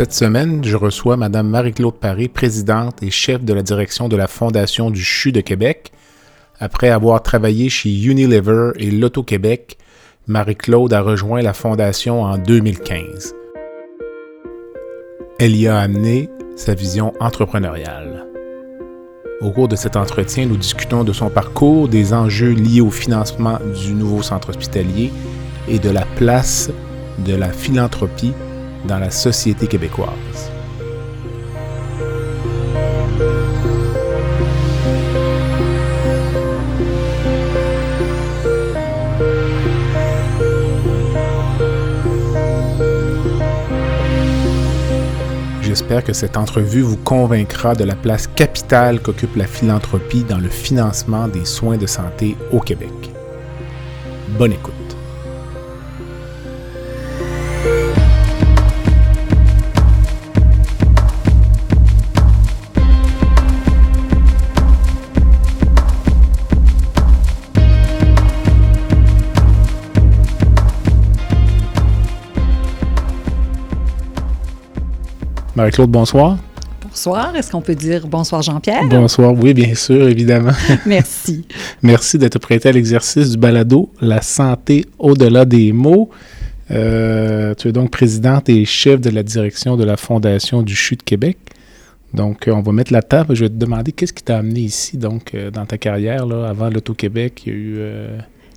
Cette semaine, je reçois Mme Marie-Claude Paré, présidente et chef de la direction de la Fondation du CHU de Québec. Après avoir travaillé chez Unilever et Loto-Québec, Marie-Claude a rejoint la Fondation en 2015. Elle y a amené sa vision entrepreneuriale. Au cours de cet entretien, nous discutons de son parcours, des enjeux liés au financement du nouveau centre hospitalier et de la place de la philanthropie dans la société québécoise. J'espère que cette entrevue vous convaincra de la place capitale qu'occupe la philanthropie dans le financement des soins de santé au Québec. Bonne écoute. Marie-Claude, bonsoir. Bonsoir. Est-ce qu'on peut dire bonsoir Jean-Pierre? Bonsoir, oui, bien sûr, évidemment. Merci. Merci d'être prêté à l'exercice du balado La santé au-delà des mots. Euh, tu es donc présidente et chef de la direction de la Fondation du CHU de Québec. Donc, euh, on va mettre la table. Je vais te demander qu'est-ce qui t'a amené ici, donc, euh, dans ta carrière, là, avant l'Auto-Québec. Il y a eu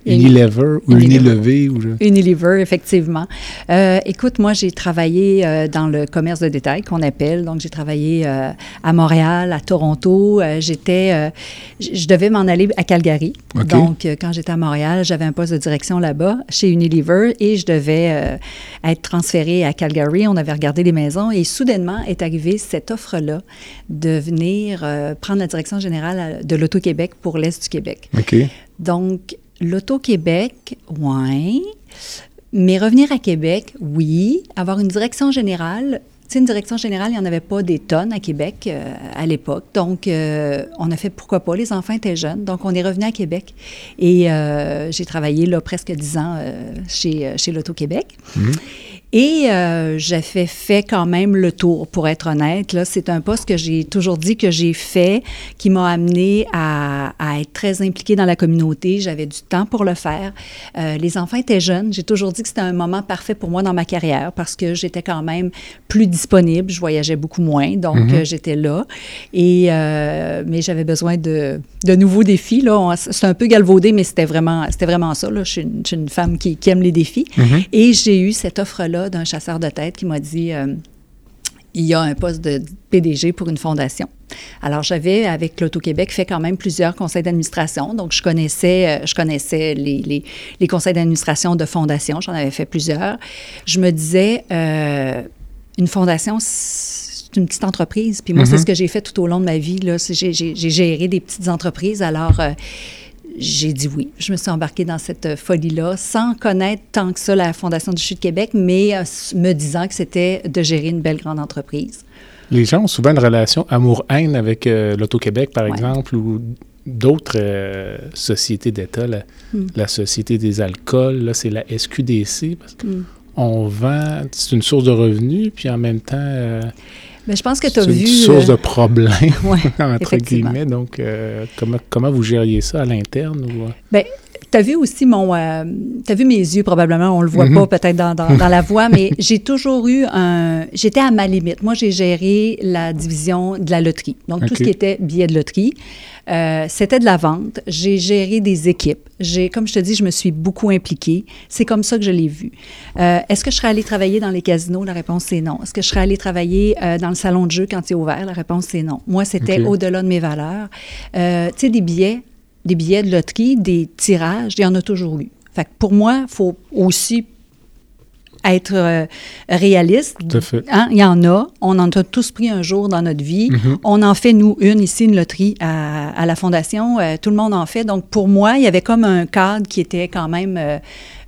Unilever ou Unilever? Ou Unilever, effectivement. Euh, écoute, moi, j'ai travaillé euh, dans le commerce de détail qu'on appelle. Donc, j'ai travaillé euh, à Montréal, à Toronto. j'étais, je devais m'en aller à Calgary. Donc, quand j'étais à Montréal, j'avais un poste de direction là-bas chez Unilever et je devais être transférée à Calgary. On avait regardé les maisons et soudainement est arrivée cette offre-là de venir prendre la direction générale de l'Auto-Québec pour l'Est du Québec. OK. Donc, L'Auto-Québec, oui. Mais revenir à Québec, oui. Avoir une direction générale, tu une direction générale, il n'y en avait pas des tonnes à Québec euh, à l'époque. Donc, euh, on a fait pourquoi pas. Les enfants étaient jeunes. Donc, on est revenu à Québec. Et euh, j'ai travaillé là presque dix ans chez, l'Auto-Québec. Mhm. Et euh, j'avais fait quand même le tour, pour être honnête. C'est un poste que j'ai toujours dit que j'ai fait, qui m'a amené à, être très impliquée dans la communauté. J'avais du temps pour le faire. Euh, les enfants étaient jeunes. J'ai toujours dit que c'était un moment parfait pour moi dans ma carrière parce que j'étais quand même plus disponible. Je voyageais beaucoup moins, donc mm-hmm. euh, j'étais là. Et mais j'avais besoin de, de, nouveaux défis. C'est un peu galvaudé, mais c'était vraiment, vraiment ça. Là. Je, suis une, femme qui, qui, aime les défis. Mm-hmm. Et j'ai eu cette offre-là d'un chasseur de tête qui m'a dit euh, il y a un poste de PDG pour une fondation. Alors, j'avais, avec l'Auto-Québec, fait quand même plusieurs conseils d'administration. Donc, je connaissais, euh, je connaissais les, les, conseils d'administration de fondation. J'en avais fait plusieurs. Je me disais, euh, une fondation, c'est une petite entreprise. Puis moi, c'est mm-hmm. ce que j'ai fait tout au long de ma vie. J'ai géré des petites entreprises. Alors, j'ai dit oui. Je me suis embarquée dans cette folie-là sans connaître tant que ça la Fondation du CHU de Québec, mais euh, me disant que c'était de gérer une belle grande entreprise. Les gens ont souvent une relation amour-haine avec euh, l'Auto-Québec, par exemple, ou d'autres euh, sociétés d'État, hmm. la, Société des alcools, là, c'est la SQDC, parce qu'on hmm. vend, c'est une source de revenus, puis en même temps... Mais je pense que tu as vu. Une source de problème, entre guillemets. Donc, euh, comment, comment vous gériez ça à l'interne? Ou... Euh? Bien, tu as vu aussi mon. Euh, tu as vu mes yeux, probablement. On le voit mm-hmm. pas peut-être dans, dans, dans, la voix, mais j'ai toujours eu un. J'étais à ma limite. Moi, j'ai géré la division de la loterie. Donc, tout ce qui était billets de loterie. Euh, c'était de la vente. J'ai géré des équipes. J'ai, comme je te dis, je me suis beaucoup impliquée. C'est comme ça que je l'ai vu. Euh, est-ce que je serais allée travailler dans les casinos? La réponse, c'est non. Est-ce que je serais allée travailler euh, dans le salon de jeu quand il est ouvert? La réponse, c'est non. Moi, c'était au-delà de mes valeurs. tu sais, des billets, des billets de loterie, des tirages, il y en a toujours eu. Fait que pour moi, il faut aussi être euh, réaliste. Tout à fait. Hein, Il y en a. On en a tous pris un jour dans notre vie. Mhm. On en fait, nous, une ici, une loterie à, à la Fondation. Euh, tout le monde en fait. Donc, pour moi, il y avait comme un cadre qui était quand même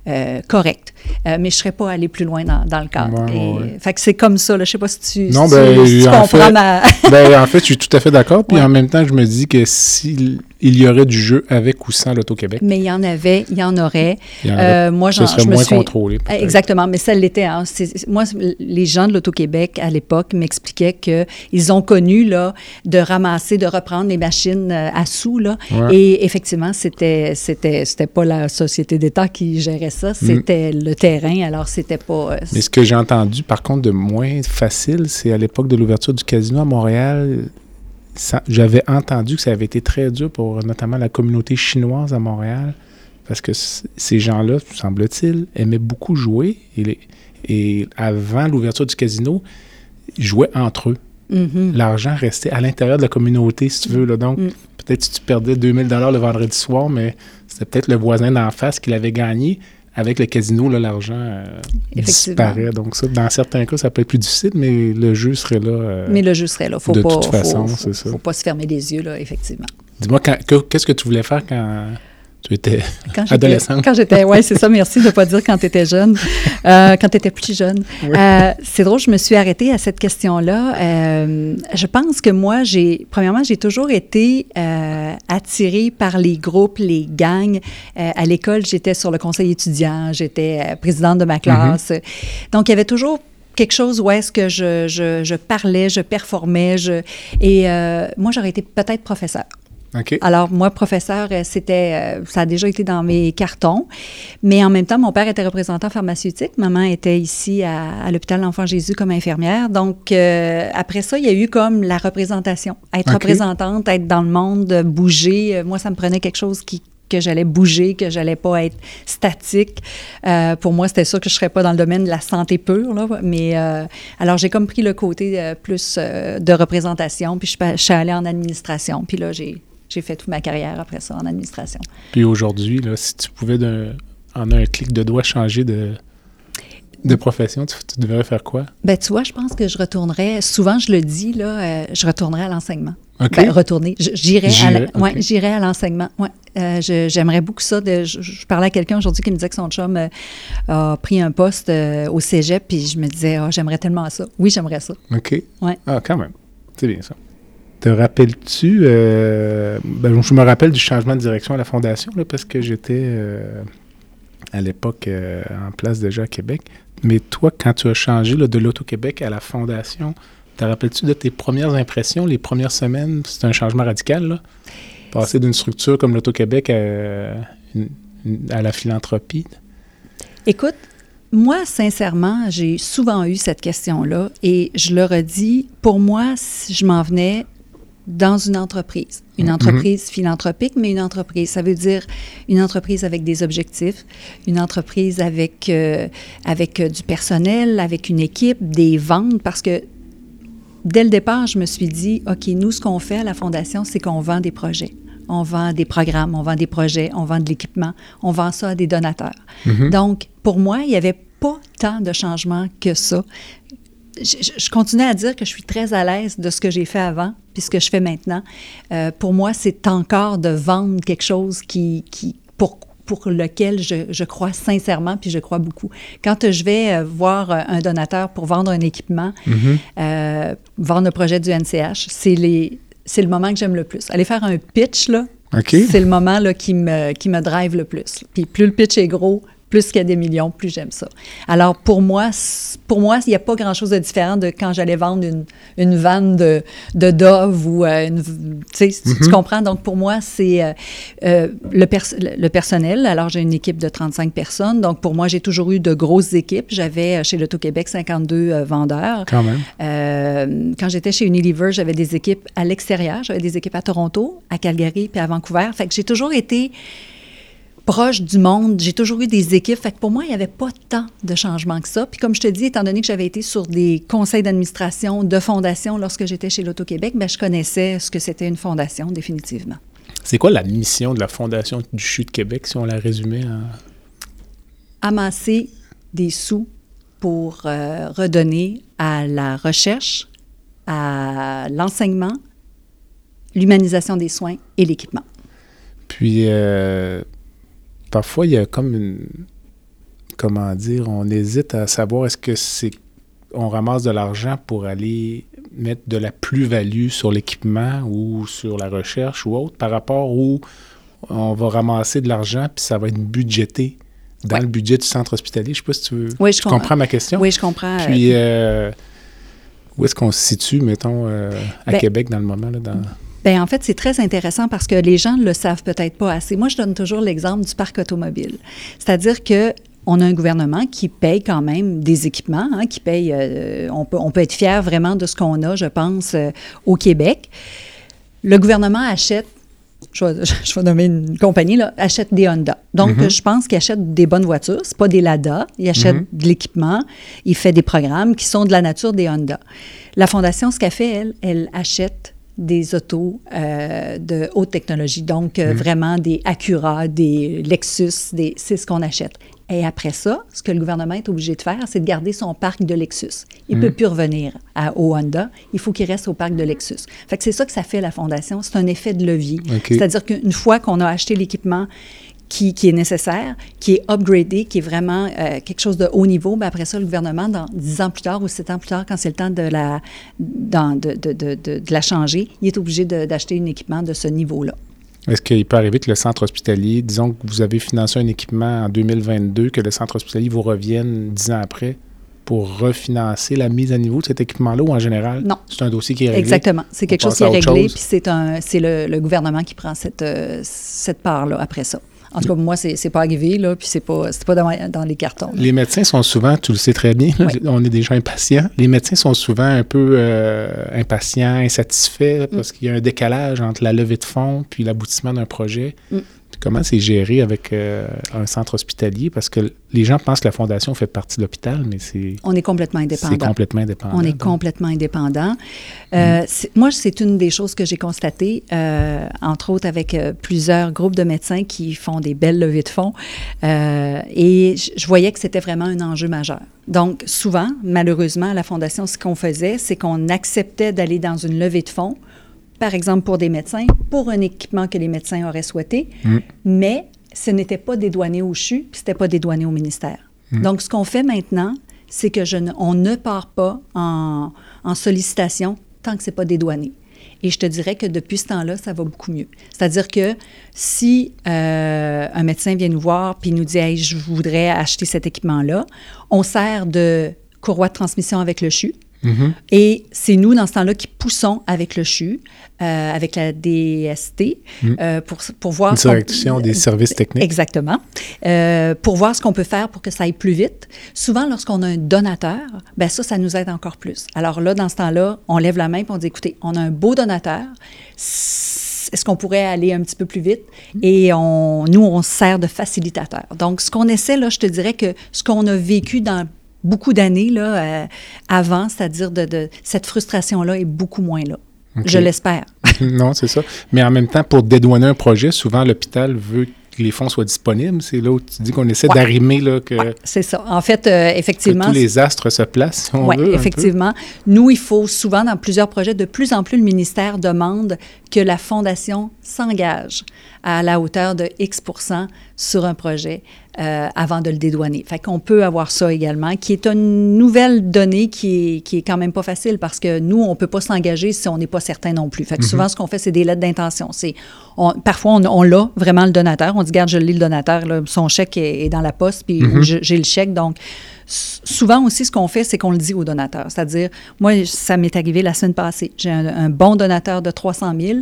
euh, correct. Mais je ne serais pas allée plus loin dans, dans le cadre. Ouais, Et, ouais, ouais. Fait que c'est comme ça. là. Je ne sais pas si tu, Non, si ben, si tu comprends fait- ma... ben, en fait, je suis tout à fait d'accord. Puis Ouais. en même temps, je me dis que s'il il y aurait du jeu avec ou sans l'Auto-Québec, Mais il y en avait, il y en aurait. il y en Euh, moi, j'en- serait je me moins suis- contrôlé. Exactement, mais ça l'était. hein. Moi, les gens de l'Auto-Québec, à l'époque, m'expliquaient qu'ils ont connu là, de ramasser, de reprendre les machines euh, à sous. Là. Ouais. Et effectivement, c'était c'était c'était pas la société d'État qui gérait ça, c'était le terrain. Alors, c'était pas... euh, Mm. Mais ce que j'ai entendu, par contre, de moins facile, c'est à l'époque de l'ouverture du casino à Montréal, j'avais entendu que ça avait été très dur pour notamment la communauté chinoise à Montréal, parce que ces gens-là, semble-t-il, aimaient beaucoup jouer. Et, les- et avant l'ouverture du casino, ils jouaient entre eux. mhm. L'argent restait à l'intérieur de la communauté, si tu veux. Là. Donc, Mm. peut-être si tu perdais 2000 dollars le vendredi soir, mais c'était peut-être le voisin d'en face qui l'avait gagné. Avec le casino, l'argent euh, disparaît. Donc, ça, dans certains cas, ça peut être plus difficile, mais le jeu serait là. euh, Mais le jeu serait là. Faut de pas, toute faut- façon, faut, c'est ça. faut pas se fermer les yeux, là, effectivement. Dis-moi, qu'est-ce que tu voulais faire quand tu étais. Quand Adolescente. Quand j'étais, ouais, c'est ça, merci de ne pas dire quand tu étais jeune, Euh, quand tu étais plus jeune. Euh, c'est drôle, je me suis arrêtée à cette question-là. Euh, je pense que moi, j'ai, premièrement, j'ai toujours été attirée par les groupes, les gangs. À l'école, j'étais sur le conseil étudiant, j'étais présidente de ma classe. Donc, il y avait toujours quelque chose où est-ce que je, je, je parlais, je performais. Je, et euh, moi, j'aurais été peut-être professeur. Alors, moi, professeur, euh, c'était, euh, ça a déjà été dans mes cartons. Mais en même temps, mon père était représentant pharmaceutique. Maman était ici à, à l'hôpital L'Enfant Jésus comme infirmière. Donc, euh, après ça, il y a eu comme la représentation. Être représentante, être dans le monde, bouger. Moi, ça me prenait quelque chose qui que j'allais bouger, que j'allais pas être statique. Euh, pour moi, c'était sûr que je serais pas dans le domaine de la santé pure. Là, mais euh, alors, j'ai comme pris le côté euh, plus de représentation, puis je je suis allée en administration. Puis là, j'ai j'ai fait toute ma carrière après ça en administration. Puis aujourd'hui, là, si tu pouvais d'un- en un clic de doigt changer de, de profession, tu, tu devrais faire quoi? Ben, tu vois, je pense que je retournerais, souvent je le dis, là, euh, je retournerais à l'enseignement. OK. Ben, retourner. J'irais à, ouais, l'enseignement. Ouais. Euh, J'aimerais beaucoup ça. De, je, je parlais à quelqu'un aujourd'hui qui me disait que son chum euh, a pris un poste au cégep, puis je me disais, Ah, j'aimerais tellement ça. Oui, j'aimerais ça. OK. Ouais. Ah, quand même. C'est bien ça. Te rappelles-tu, euh, ben, je me rappelle du changement de direction à la Fondation, parce que j'étais euh, à l'époque euh, en place déjà à Québec. Mais toi, quand tu as changé de l'Auto-Québec à la Fondation, te rappelles-tu de tes premières impressions, les premières semaines? C'est un changement radical, là? Passer d'une structure comme l'Auto-Québec à, à la philanthropie. Écoute, moi, sincèrement, j'ai souvent eu cette question-là et je le redis, pour moi, si je m'en venais dans une entreprise, une Mhm. entreprise philanthropique, mais une entreprise, ça veut dire une entreprise avec des objectifs, une entreprise avec, euh, avec euh, du personnel, avec une équipe, des ventes, parce que dès le départ, je me suis dit, OK, nous, ce qu'on fait à la Fondation, c'est qu'on vend des projets. On vend des programmes, on vend des projets, on vend de l'équipement, on vend ça à des donateurs. Mhm. Donc, pour moi, il n'y avait pas tant de changements que ça. Je, je- je continue à dire que je suis très à l'aise de ce que j'ai fait avant puis ce que je fais maintenant. Euh, pour moi, c'est encore de vendre quelque chose qui, qui pour, pour lequel je, je crois sincèrement puis je crois beaucoup. Quand je vais euh, voir euh, un donateur pour vendre un équipement, Mhm. euh, vendre un projet du NCH, c'est les c'est le moment que j'aime le plus. Aller faire un pitch, là, c'est le moment là, qui, me, qui me drive le plus. Puis plus le pitch est gros, plus qu'il y a des millions, plus j'aime ça. Alors pour moi, c- pour moi, il n'y a pas grand-chose de différent de quand j'allais vendre une, une vanne de, de Dove ou euh, une, tu sais, tu comprends? Donc pour moi, c'est euh, euh, le, pers- le personnel. Alors j'ai une équipe de 35 personnes. Donc pour moi, j'ai toujours eu de grosses équipes. J'avais chez l'Auto-Québec 52 euh, vendeurs. Quand même. Quand j'étais chez Unilever, j'avais des équipes à l'extérieur. J'avais des équipes à Toronto, à Calgary puis à Vancouver. Fait que j'ai toujours été proche du monde. J'ai toujours eu des équipes. Fait que pour moi, il n'y avait pas tant de changements que ça. Puis comme je te dis, étant donné que j'avais été sur des conseils d'administration de fondation lorsque j'étais chez l'Auto-Québec, ben, je connaissais ce que c'était une fondation, définitivement. C'est quoi la mission de la Fondation du CHU de Québec, si on la résumait en... Amasser des sous pour euh, redonner à la recherche, à l'enseignement, l'humanisation des soins et l'équipement. Puis, euh, parfois, il y a comme une. Comment dire On hésite à savoir est-ce que c'est. On ramasse de l'argent pour aller mettre de la plus-value sur l'équipement ou sur la recherche ou autre par rapport où on va ramasser de l'argent puis ça va être budgété dans le budget du centre hospitalier. Je ne sais pas si tu, veux, oui, je comprends. ma question? Oui, je comprends. Puis, euh, où est-ce qu'on se situe, mettons, euh, à ben, Québec dans le moment? Là, dans... Bien, en fait, c'est très intéressant parce que les gens ne le savent peut-être pas assez. Moi, je donne toujours l'exemple du parc automobile. C'est-à-dire que on a un gouvernement qui paye quand même des équipements, hein, qui paye. Euh, on, peut, on peut être fier vraiment de ce qu'on a, je pense, au Québec. Le gouvernement achète je vais, nommer une compagnie, là, achète des Honda. Donc, mhm. je pense qu'il achète des bonnes voitures. Ce pas des Lada. Il achète mhm. de l'équipement. Il fait des programmes qui sont de la nature des Honda. La Fondation, ce qu'elle fait, elle, elle achète des autos euh, de haute technologie. Donc, euh, mhm. vraiment des Acura, des Lexus, des, c'est ce qu'on achète. Et après ça, ce que le gouvernement est obligé de faire, c'est de garder son parc de Lexus. Il ne peut plus revenir à, au Honda. Il faut qu'il reste au parc de Lexus. Fait que c'est ça que ça fait la Fondation. C'est un effet de levier. C'est-à-dire qu'une fois qu'on a acheté l'équipement qui, qui, est nécessaire, qui est upgradé, qui est vraiment euh, quelque chose de haut niveau, bien après ça, le gouvernement, dans dix ans plus tard ou sept ans plus tard, quand c'est le temps de la, dans, de, de, de, de, la changer, il est obligé d'acheter un équipement de ce niveau-là. Est-ce qu'il peut arriver que le centre hospitalier, disons que vous avez financé un équipement en 2022, que le centre hospitalier vous revienne dix ans après pour refinancer la mise à niveau de cet équipement-là ou en général? Non. C'est un dossier qui est réglé? Exactement. C'est quelque chose qui est réglé, puis c'est, le, le, gouvernement qui prend cette, euh, cette part-là après ça. En tout cas, moi, c'est pas arrivé, là, puis c'est pas, pas dans, dans, les cartons. Les médecins sont souvent, tu le sais très bien, on est des gens impatients. Les médecins sont souvent un peu euh, impatients, insatisfaits, mm. parce qu'il y a un décalage entre la levée de fonds puis l'aboutissement d'un projet. Mm. Comment c'est géré avec euh, un centre hospitalier? Parce que les gens pensent que la fondation fait partie de l'hôpital, mais c'est... On est complètement indépendant. C'est complètement indépendant. On est complètement indépendant. Euh, mm. Moi, c'est une des choses que j'ai constatées, euh, entre autres avec plusieurs groupes de médecins qui font des belles levées de fonds. et je voyais que c'était vraiment un enjeu majeur. Donc, souvent, malheureusement, à la fondation, ce qu'on faisait, c'est qu'on acceptait d'aller dans une levée de fonds par exemple pour des médecins, pour un équipement que les médecins auraient souhaité, mm. mais ce n'était pas dédouané au CHU, puis ce n'était pas dédouané au ministère. Mm. Donc, ce qu'on fait maintenant, c'est que je ne, on ne part pas en, sollicitation tant que ce n'est pas dédouané. Et je te dirais que depuis ce temps-là, ça va beaucoup mieux. C'est-à-dire que si euh, un médecin vient nous voir puis nous dit hey, je voudrais acheter cet équipement-là, on sert de courroie de transmission avec le CHU. Mm-hmm. Et c'est nous, dans ce temps-là, qui poussons avec le CHU, euh, avec la DST, mm. euh, pour, pour voir... Direction des services techniques. Exactement. Euh, pour voir ce qu'on peut faire pour que ça aille plus vite. Souvent, lorsqu'on a un donateur, ben ça, ça nous aide encore plus. Alors là, dans ce temps-là, on lève la main et on dit, écoutez, on a un beau donateur. Est-ce qu'on pourrait aller un petit peu plus vite? Et on, nous, on sert de facilitateur. Donc, ce qu'on essaie, là, je te dirais que ce qu'on a vécu dans beaucoup d'années là, euh, avant, c'est-à-dire de, cette frustration-là est beaucoup moins là. Je l'espère. non, c'est ça. Mais en même temps, pour dédouaner un projet, souvent l'hôpital veut que les fonds soient disponibles. C'est là où tu dis qu'on essaie d'arrimer là, que. c'est ça. En fait, euh, effectivement. Que tous les astres se placent, si Oui, effectivement. Nous, il faut souvent, dans plusieurs projets, de plus en plus, le ministère demande que la fondation s'engage à la hauteur de X sur un projet euh, avant de le dédouaner. Fait qu'on peut avoir ça également, qui est une nouvelle donnée qui est, qui est quand même pas facile parce que nous, on peut pas s'engager si on n'est pas certain non plus. Fait que souvent, mhm. ce qu'on fait, c'est des lettres d'intention. C'est, parfois, on, on l'a vraiment le donateur. On dit, garde, je lis le donateur, son chèque est, dans la poste, puis mhm. j'ai le chèque. Donc, souvent aussi, ce qu'on fait, c'est qu'on le dit au donateur. C'est-à-dire, moi, ça m'est arrivé la semaine passée. J'ai un, un bon donateur de 300 000.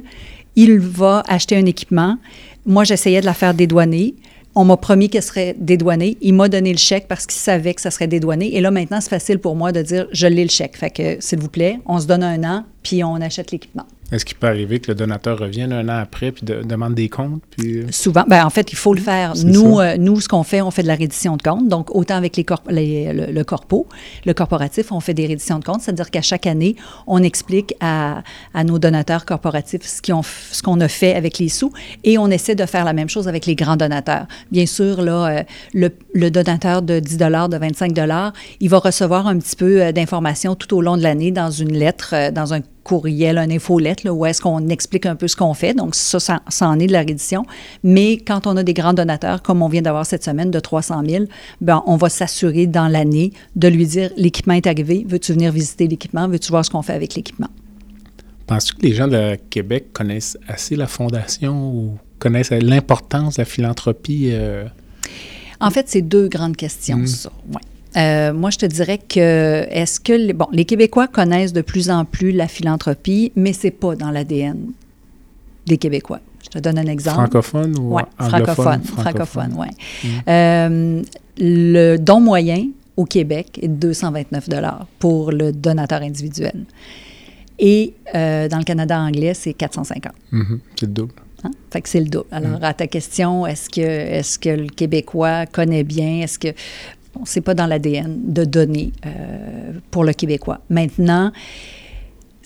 Il va acheter un équipement. Moi, j'essayais de la faire dédouaner. On m'a promis qu'elle serait dédouanée. Il m'a donné le chèque parce qu'il savait que ça serait dédouané. Et là, maintenant, c'est facile pour moi de dire je l'ai le chèque. Fait que, s'il vous plaît, on se donne un an, puis on achète l'équipement. Est-ce qu'il peut arriver que le donateur revienne un an après puis demande des comptes? Puis... Euh? Souvent, ben, en fait, il faut le faire. Nous, euh, nous, ce qu'on fait, on fait de la reddition de comptes. Donc, autant avec les, les le, corpo, le corporatif, on fait des redditions de comptes, c'est-à-dire qu'à chaque année, on explique à, à nos donateurs corporatifs ce qu'on qu'on a fait avec les sous et on essaie de faire la même chose avec les grands donateurs. Bien sûr, là, euh, le, le, donateur de 10 de 25 il va recevoir un petit peu d'informations tout au long de l'année dans une lettre, dans un courriel, un infolette, là, où est-ce qu'on explique un peu ce qu'on fait. Donc, ça, ça, en est de la reddition. Mais quand on a des grands donateurs, comme on vient d'avoir cette semaine, de 300 000, ben, on va s'assurer dans l'année de lui dire l'équipement est arrivé, veux-tu venir visiter l'équipement, veux-tu voir ce qu'on fait avec l'équipement? Penses-tu que les gens de Québec connaissent assez la Fondation ou connaissent l'importance de la philanthropie? Euh? En fait, c'est deux grandes questions, mmh. ça. Ouais. Euh, moi, je te dirais que est-ce que bon, les Québécois connaissent de plus en plus la philanthropie, mais c'est pas dans l'ADN des Québécois. Je te donne un exemple. Francophone ou ouais, francophone, francophone, oui. Mm. Euh, le don moyen au Québec est de 229 dollars pour le donateur individuel. Et euh, dans le Canada anglais, c'est 450. Mm-hmm. C'est le double. Hein? Fait que c'est le double. Alors, mm. à ta question, est-ce que, est que le Québécois connaît bien? Est-ce que c'est pas dans l'ADN de donner euh, pour le Québécois. Maintenant,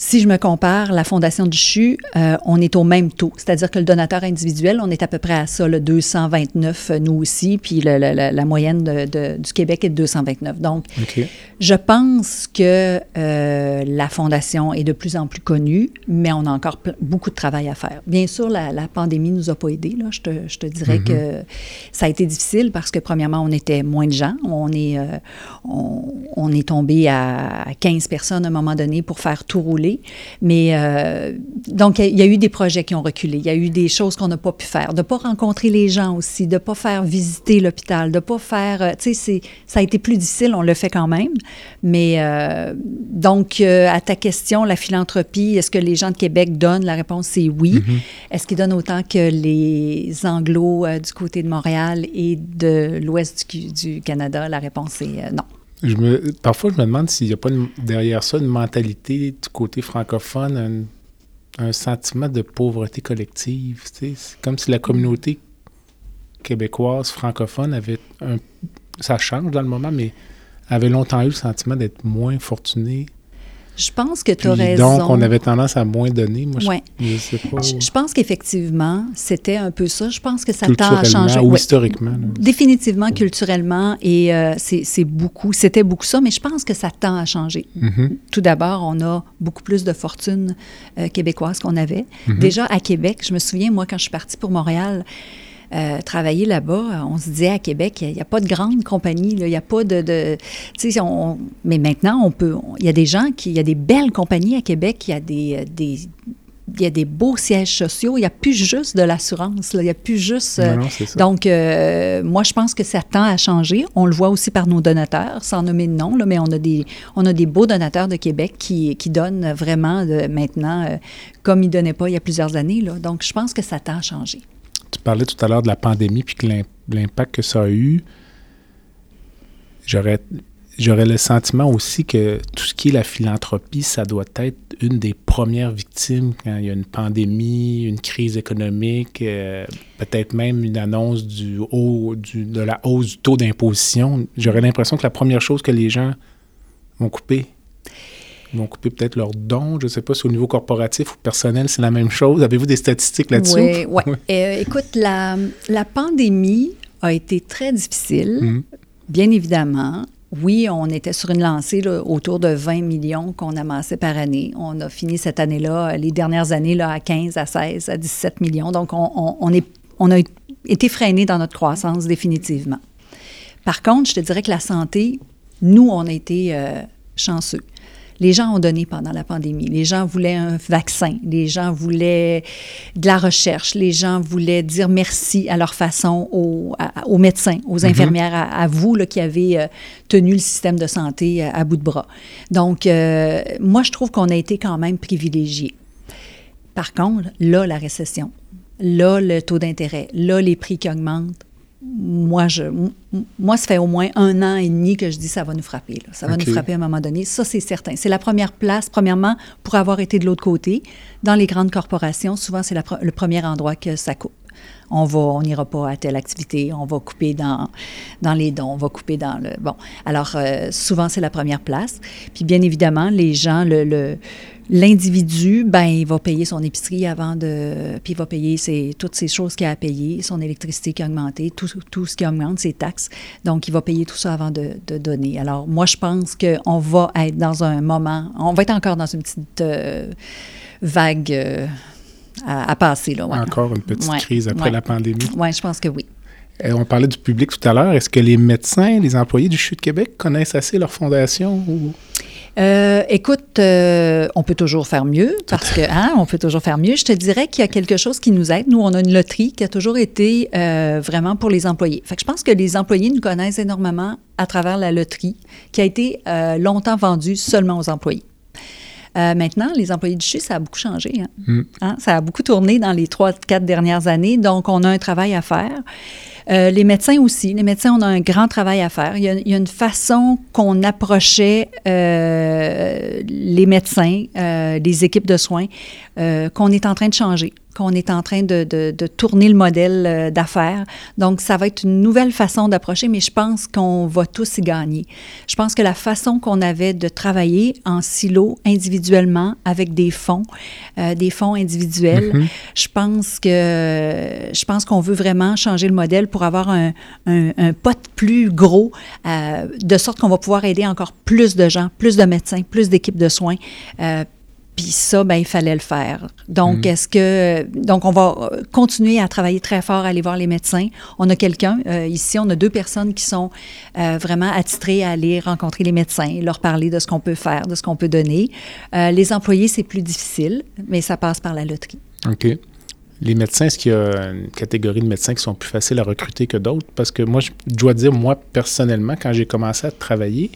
si je me compare, la Fondation du CHU, euh, on est au même taux. C'est-à-dire que le donateur individuel, on est à peu près à ça, le 229, euh, nous aussi, puis la moyenne du Québec est de 229. Donc, je pense que euh, la Fondation est de plus en plus connue, mais on a encore beaucoup de travail à faire. Bien sûr, la, pandémie ne nous a pas aidés. Là. Je, te, dirais mm-hmm. que ça a été difficile parce que, premièrement, on était moins de gens. On est, on, est tombé à 15 personnes à un moment donné pour faire tout rouler. Mais euh, donc, il y a eu des projets qui ont reculé. Il y a eu des choses qu'on n'a pas pu faire. De ne pas rencontrer les gens aussi, de ne pas faire visiter l'hôpital, de ne pas faire... Euh, tu sais, ça a été plus difficile, on le fait quand même. Mais euh, donc, à ta question, la philanthropie, est-ce que les gens de Québec donnent? La réponse, c'est oui. Mm-hmm. Est-ce qu'ils donnent autant que les Anglos du côté de Montréal et de l'ouest du, du Canada? La réponse est non. Je parfois, je me demande s'il n'y a pas derrière ça une mentalité du côté francophone, un, sentiment de pauvreté collective. C'est comme si la communauté québécoise francophone avait un. Ça change dans le moment, mais avait longtemps eu le sentiment d'être moins fortuné je pense que tu as raison. Donc, on avait tendance à moins donner. Moi, je, sais pas. Je, pense qu'effectivement, c'était un peu ça. Je pense que ça tend à changer. Ou historiquement. Définitivement, culturellement, et euh, c'est beaucoup. C'était beaucoup ça, mais je pense que ça tend à changer. Mm-hmm. Tout d'abord, on a beaucoup plus de fortune euh, québécoise qu'on avait. Mm-hmm. Déjà, à Québec, je me souviens, moi, quand je suis partie pour Montréal, euh, travailler là-bas, on se disait à Québec, il n'y a, pas de grande compagnie, il n'y a pas de... sais, mais maintenant, on peut... Il y a des gens qui... Il y a des belles compagnies à Québec, il y a des, euh, des il y a des beaux sièges sociaux. Il n'y a plus juste de l'assurance. Il n'y a plus juste. Euh, donc, moi, je pense que ça tend à changer. On le voit aussi par nos donateurs, sans nommer de nom, là, mais on a, des, on a des beaux donateurs de Québec qui, qui donnent vraiment maintenant comme ils ne donnaient pas il y a plusieurs années. Là. Donc, je pense que ça tend à changer. Tu parlais tout à l'heure de la pandémie puis l'impact que ça a eu. J'aurais, j'aurais le sentiment aussi que tout ce qui est la philanthropie, ça doit être une des premières victimes quand il y a une pandémie, une crise économique, euh, peut-être même une annonce du haut, du, de la hausse du taux d'imposition. J'aurais l'impression que la première chose que les gens vont couper, vont couper peut-être leurs dons. Je ne sais pas si au niveau corporatif ou personnel, c'est la même chose. Avez-vous des statistiques là-dessus? Oui, ouais. Euh, écoute, la, la, pandémie a été très difficile, mm. bien évidemment. Oui, on était sur une lancée autour de 20 millions qu'on amassait par année. On a fini cette année-là, les dernières années, là, à 15, à 16, à 17 millions. Donc, on, on, est, on a été freiné dans notre croissance définitivement. Par contre, je te dirais que la santé, nous, on a été euh, chanceux. Les gens ont donné pendant la pandémie. Les gens voulaient un vaccin. Les gens voulaient de la recherche. Les gens voulaient dire merci à leur façon aux, aux médecins, aux mhm. infirmières, à, vous là, qui avez euh, tenu le système de santé à, bout de bras. Donc, euh, moi, je trouve qu'on a été quand même privilégiés. Par contre, là, la récession, là, le taux d'intérêt, là, les prix qui augmentent, moi, je, moi, ça fait au moins un an et demi que je dis ça va nous frapper. Ça va nous frapper à un moment donné. Ça, c'est certain. C'est la première place, premièrement, pour avoir été de l'autre côté. Dans les grandes corporations, souvent, c'est le premier endroit que ça coupe on va, on n'ira pas à telle activité, on va couper dans, dans les dons, on va couper dans le... Bon, alors euh, souvent c'est la première place. Puis bien évidemment, les gens, le, l'individu, ben, il va payer son épicerie avant de. Puis il va payer ses, toutes ces choses qu'il a à payer, son électricité qui a augmenté, tout, tout, ce qui augmente, ses taxes. Donc, il va payer tout ça avant de, de donner. Alors, moi, je pense qu'on va être dans un moment. On va être encore dans une petite euh, vague. Euh, à, passer. Là, Encore une petite crise après la pandémie. Oui, je pense que oui. Euh, on parlait du public tout à l'heure. Est-ce que les médecins, les employés du CHU de Québec connaissent assez leur fondation? Euh, écoute, euh, on peut toujours faire mieux parce que, hein, on peut toujours faire mieux. Je te dirais qu'il y a quelque chose qui nous aide. Nous, on a une loterie qui a toujours été vraiment pour les employés. Fait que je pense que les employés nous connaissent énormément à travers la loterie qui a été longtemps vendue seulement aux employés. Euh, maintenant, les employés du CHU, ça a beaucoup changé. Hein? Mm. Hein? Ça a beaucoup tourné dans les trois, quatre dernières années. Donc, on a un travail à faire. Euh, les médecins aussi. Les médecins, on a un grand travail à faire. Il y a, il y a une façon qu'on approchait euh, les médecins, les équipes de soins, qu'on est en train de changer qu'on est en train de, de, tourner le modèle euh, d'affaires. Donc, ça va être une nouvelle façon d'approcher, mais je pense qu'on va tous y gagner. Je pense que la façon qu'on avait de travailler en silo, individuellement, avec des fonds, euh, des fonds individuels, mm-hmm. je pense que je pense qu'on veut vraiment changer le modèle pour avoir un, un, un pot plus gros, euh, de sorte qu'on va pouvoir aider encore plus de gens, plus de médecins, plus d'équipes de soins, euh, puis ça, ben, il fallait le faire. Donc, mm. est-ce que. Donc, on va continuer à travailler très fort, à aller voir les médecins. On a quelqu'un, euh, ici, on a deux personnes qui sont euh, vraiment attitrées à aller rencontrer les médecins, leur parler de ce qu'on peut faire, de ce qu'on peut donner. Euh, les employés, c'est plus difficile, mais ça passe par la loterie. OK. Les médecins, est-ce qu'il y a une catégorie de médecins qui sont plus faciles à recruter que d'autres? Parce que moi, je dois dire, moi, personnellement, quand j'ai commencé à travailler,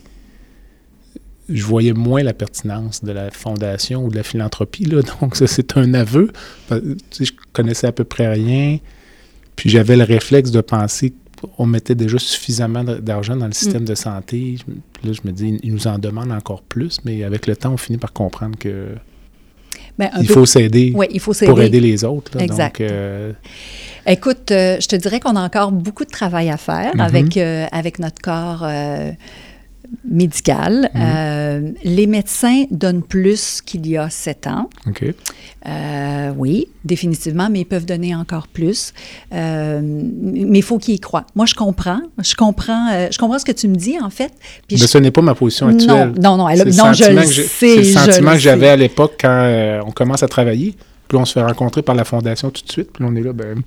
je voyais moins la pertinence de la fondation ou de la philanthropie. Là. Donc, ça, c'est un aveu. Tu je connaissais à peu près rien. Puis j'avais le réflexe de penser qu'on mettait déjà suffisamment d'argent dans le système mm. de santé. Là, je me dis, ils nous en demandent encore plus, mais avec le temps, on finit par comprendre que ben, il, faut s'aider il faut pour aider les autres. exact. Euh, Écoute, euh, je te dirais qu'on a encore beaucoup de travail à faire mm-hmm. avec, euh, avec notre corps médicale. Mhm. Euh, les médecins donnent plus qu'il y a sept ans. OK. Euh, oui, définitivement, mais ils peuvent donner encore plus. Euh, mais il faut qu'ils y croient. Moi, je comprends. Je comprends, je comprends ce que tu me dis, en fait. mais ce n'est pas ma position actuelle. Non, non, non, non je le sais. C'est le sentiment que j'avais à l'époque quand on commence à travailler. Puis on se fait rencontrer par la fondation tout de suite. Puis on est là, ben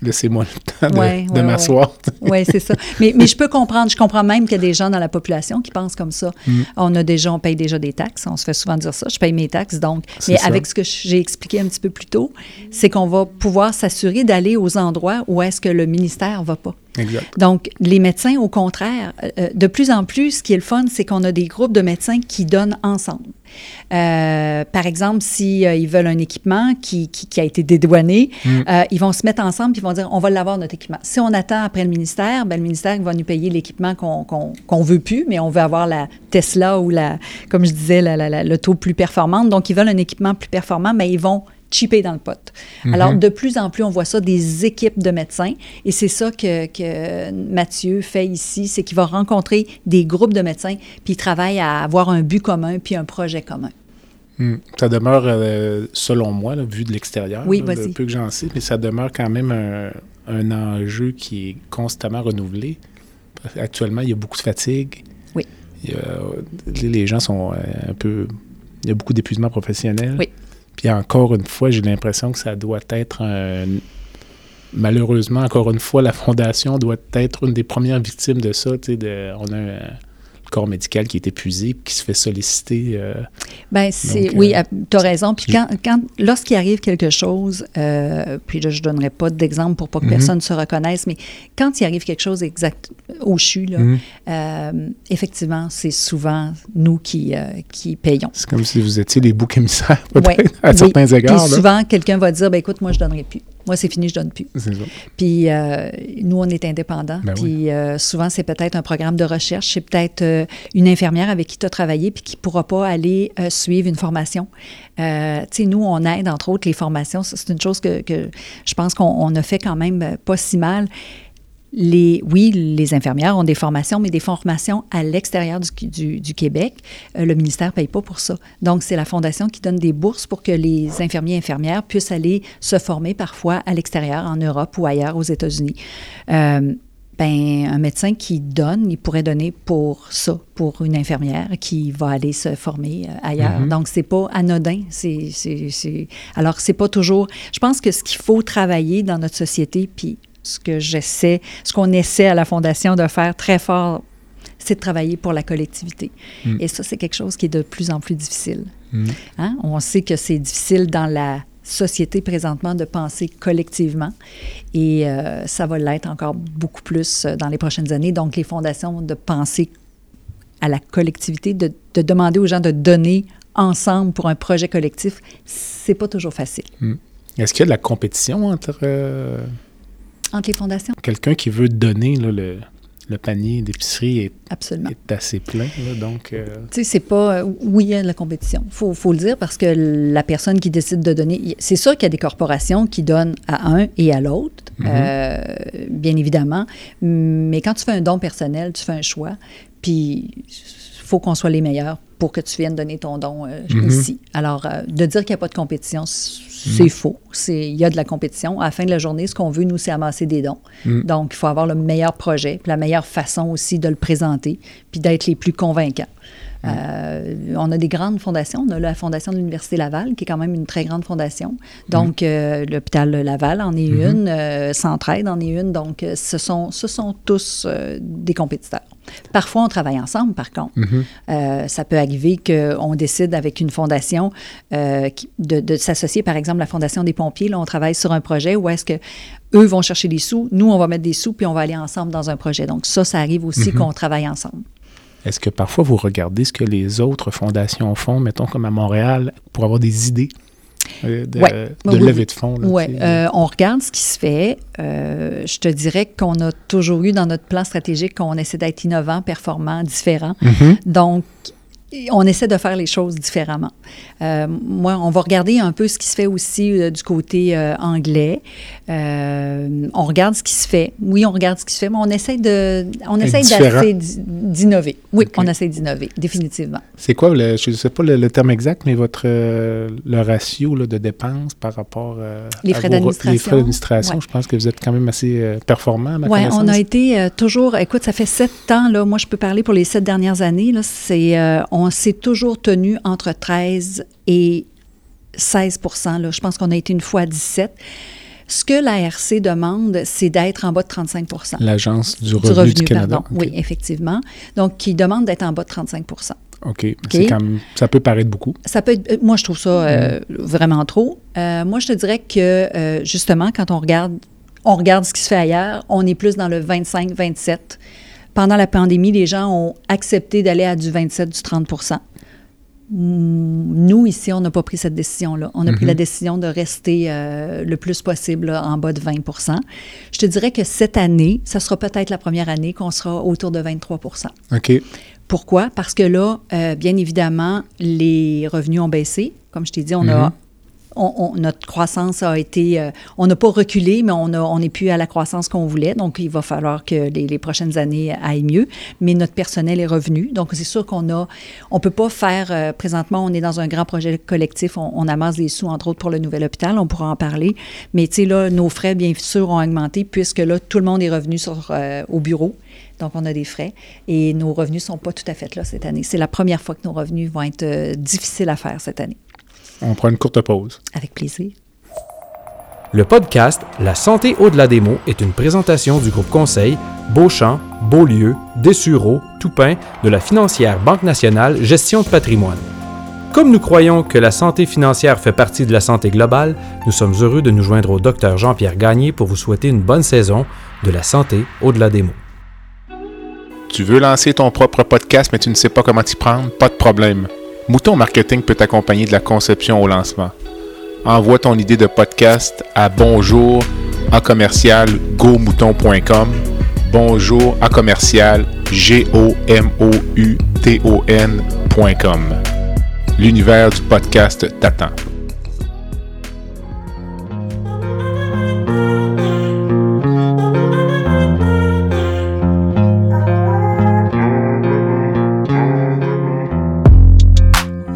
Laissez-moi le temps de, m'asseoir. Oui, c'est ça. Mais, mais, je peux comprendre. Je comprends même qu'il y a des gens dans la population qui pensent comme ça. Mm. On a déjà, on paye déjà des taxes. On se fait souvent dire ça. Je paye mes taxes. Donc, mais avec ce que j'ai expliqué un petit peu plus tôt, c'est qu'on va pouvoir s'assurer d'aller aux endroits où est-ce que le ministère ne va pas. Exact. Donc, les médecins, au contraire, euh, de plus en plus, ce qui est le fun, c'est qu'on a des groupes de médecins qui donnent ensemble. Euh, par exemple, s'ils si, euh, veulent un équipement qui, qui, a été dédouané, mm. euh, ils vont se mettre ensemble et ils vont dire on va l'avoir notre équipement. Si on attend après le ministère, ben, le ministère va nous payer l'équipement qu'on ne veut plus, mais on veut avoir la Tesla ou la, comme je disais, le taux plus performante. Donc, ils veulent un équipement plus performant, mais ils vont chipper dans le pot. Mhm. Alors, de plus en plus, on voit ça des équipes de médecins. Et c'est ça que, que, Mathieu fait ici, c'est qu'il va rencontrer des groupes de médecins, puis il travaille à avoir un but commun, puis un projet commun. Hmm. Ça demeure, euh, selon moi, vu de l'extérieur, oui, le peu que j'en sais, mais ça demeure quand même un, un, enjeu qui est constamment renouvelé. Actuellement, il y a beaucoup de fatigue. Oui. les gens sont euh, un peu... Il y a beaucoup d'épuisement professionnel. Oui. Puis encore une fois, j'ai l'impression que ça doit être Malheureusement, encore une fois, la Fondation doit être une des premières victimes de ça. De, on a un, corps médical qui est épuisé, qui se fait solliciter. Euh, ben c'est oui, euh, tu as raison. Puis quand, quand lorsqu'il arrive quelque chose, euh, puis là, je ne donnerai pas d'exemple pour pas que mhm. personne se reconnaisse, mais quand il arrive quelque chose exact au CHU, là, mhm. effectivement, c'est souvent nous qui, qui payons. C'est comme si vous étiez les boucs émissaires, peut-être, à certains égards. Puis souvent, quelqu'un va dire, ben écoute, moi, je ne donnerai plus. Moi, c'est fini, je donne plus. C'est ça. Puis euh, nous, on est indépendants. Ben puis euh, souvent, c'est peut-être un programme de recherche, c'est peut-être euh, une infirmière avec qui tu as travaillé puis qui ne pourra pas aller suivre une formation. Tu sais, nous, on aide, entre autres, les formations. C'est une chose que, que je pense qu'on on a fait quand même pas si mal. Les, oui, les infirmières ont des formations, mais des formations à l'extérieur du, du- du Québec. Euh, le ministère ne paye pas pour ça. Donc, c'est la Fondation qui donne des bourses pour que les infirmiers et infirmières puissent aller se former parfois à l'extérieur, en Europe ou ailleurs, aux États-Unis. Euh, ben, un médecin qui donne, il pourrait donner pour ça, pour une infirmière qui va aller se former euh, ailleurs. Mhm. Donc, c'est pas anodin. C'est- Alors, c'est pas toujours. Je pense que ce qu'il faut travailler dans notre société, puis ce que j'essaie, ce qu'on essaie à la Fondation de faire très fort, c'est de travailler pour la collectivité. Mm. Et ça, c'est quelque chose qui est de plus en plus difficile. Mm. Hein? On sait que c'est difficile dans la société présentement de penser collectivement et euh, ça va l'être encore beaucoup plus euh, dans les prochaines années. Donc, les fondations de penser à la collectivité, de, de demander aux gens de donner ensemble pour un projet collectif, c'est pas toujours facile. Est-ce qu'il y a de la compétition entre euh, Entre les fondations, quelqu'un qui veut donner là, le, le panier d'épicerie est, est assez plein, là, donc euh, Tu sais, c'est pas. euh, oui, il y a de la compétition. Il faut, faut le dire parce que la personne qui décide de donner. C'est sûr qu'il y a des corporations qui donnent à un et à l'autre, Mhm. euh, bien évidemment. Mais quand tu fais un don personnel, tu fais un choix. Puis, faut qu'on soit les meilleurs pour que tu viennes donner ton don euh, Mhm. ici. Alors, euh, de dire qu'il n'y a pas de compétition, c'est faux. C'est- Il y a de la compétition. À la fin de la journée, ce qu'on veut, nous, c'est amasser des dons. Mhm. Donc, il faut avoir le meilleur projet, puis la meilleure façon aussi de le présenter, puis d'être les plus convaincants. Euh, on a des grandes fondations. On a la Fondation de l'Université Laval, qui est quand même une très grande fondation. Donc, euh, l'hôpital Laval en est une, Centraide en est une. Donc, ce sont, ce sont tous des compétiteurs. Parfois, on travaille ensemble, par contre. mhm. Euh, ça peut arriver qu'on décide avec une fondation euh, de s'associer, par exemple, la Fondation des pompiers. Là, on travaille sur un projet où est-ce que eux vont chercher des sous, nous, on va mettre des sous, puis on va aller ensemble dans un projet. Donc, ça, ça arrive aussi Mhm. qu'on travaille ensemble. est-ce que parfois vous regardez ce que les autres fondations font, mettons comme à Montréal, pour avoir des idées? Euh, de, Ouais. de levée de fonds? Oui, euh, on regarde ce qui se fait. Euh, je te dirais qu'on a toujours eu dans notre plan stratégique qu'on essaie d'être innovant, performant, différent. Mhm. Donc, on essaie de faire les choses différemment. Euh, moi, on va regarder un peu ce qui se fait aussi euh, du côté euh, anglais. On regarde ce qui se fait. Oui, on regarde ce qui se fait, mais on essaie de, on essaie d'innover. Oui, on essaie d'innover, définitivement. C'est quoi, le, je ne sais pas le, le terme exact, mais votre le ratio là, de dépenses par rapport Les à frais d'administration. Les frais d'administration, Ouais. je pense que vous êtes quand même assez performant, Oui, on a été toujours, écoute, ça fait sept ans, là, moi je peux parler pour les sept dernières années, là, c'est, on s'est toujours tenu entre 13 et 16 là. Je pense qu'on a été une fois à 17 Ce que l'ARC demande, c'est d'être en bas de 35% L'Agence du du revenu, revenu, du Canada. pardon. Oui, effectivement. Donc, qui demande d'être en bas de 35 OK. C'est quand même- ça peut paraître beaucoup. Ça peut être, euh, moi, je trouve ça euh, vraiment trop. Euh, moi, je te dirais que, euh, justement, quand on regarde, on regarde ce qui se fait ailleurs, on est plus dans le 25-27. Pendant la pandémie, les gens ont accepté d'aller à du 27, du 30 Mm, Nous, ici, on n'a pas pris cette décision-là. On a pris Mhm. la décision de rester euh, le plus possible là, en bas de 20% Je te dirais que cette année, ça sera peut-être la première année qu'on sera autour de 23% OK. pourquoi? Parce que là, euh, bien évidemment, les revenus ont baissé. Comme je t'ai dit, on Mhm. a, on- on- notre croissance a été... euh, on n'a pas reculé, mais on n'est plus à la croissance qu'on voulait. Donc, il va falloir que les, prochaines années aillent mieux. Mais notre personnel est revenu. Donc, c'est sûr qu'on a... On peut pas faire... euh, présentement, on est dans un grand projet collectif. On, amasse des sous, entre autres, pour le nouvel hôpital. On pourra en parler. Mais, tu sais, là, nos frais, bien sûr, ont augmenté puisque là, tout le monde est revenu euh, au bureau. Donc, on a des frais et nos revenus ne sont pas tout à fait là cette année. C'est la première fois que nos revenus vont être difficiles à faire cette année. On prend une courte pause. Avec plaisir. Le podcast La santé au-delà des mots est une présentation du groupe conseil Beauchamp, Beaulieu, Dessureau, Toupin de la financière Banque nationale Gestion de patrimoine. Comme nous croyons que la santé financière fait partie de la santé globale, nous sommes heureux de nous joindre au docteur Jean-Pierre Gagné pour vous souhaiter une bonne saison de la santé au-delà des mots. Tu veux lancer ton propre podcast, mais tu ne sais pas comment t'y prendre? Pas de problème. Mouton Marketing peut t'accompagner de la conception au lancement. envoie ton idée de podcast à bonjour en commercial gomouton.com. Bonjour en commercial g o m o u t o n.com. L'univers du podcast t'attend.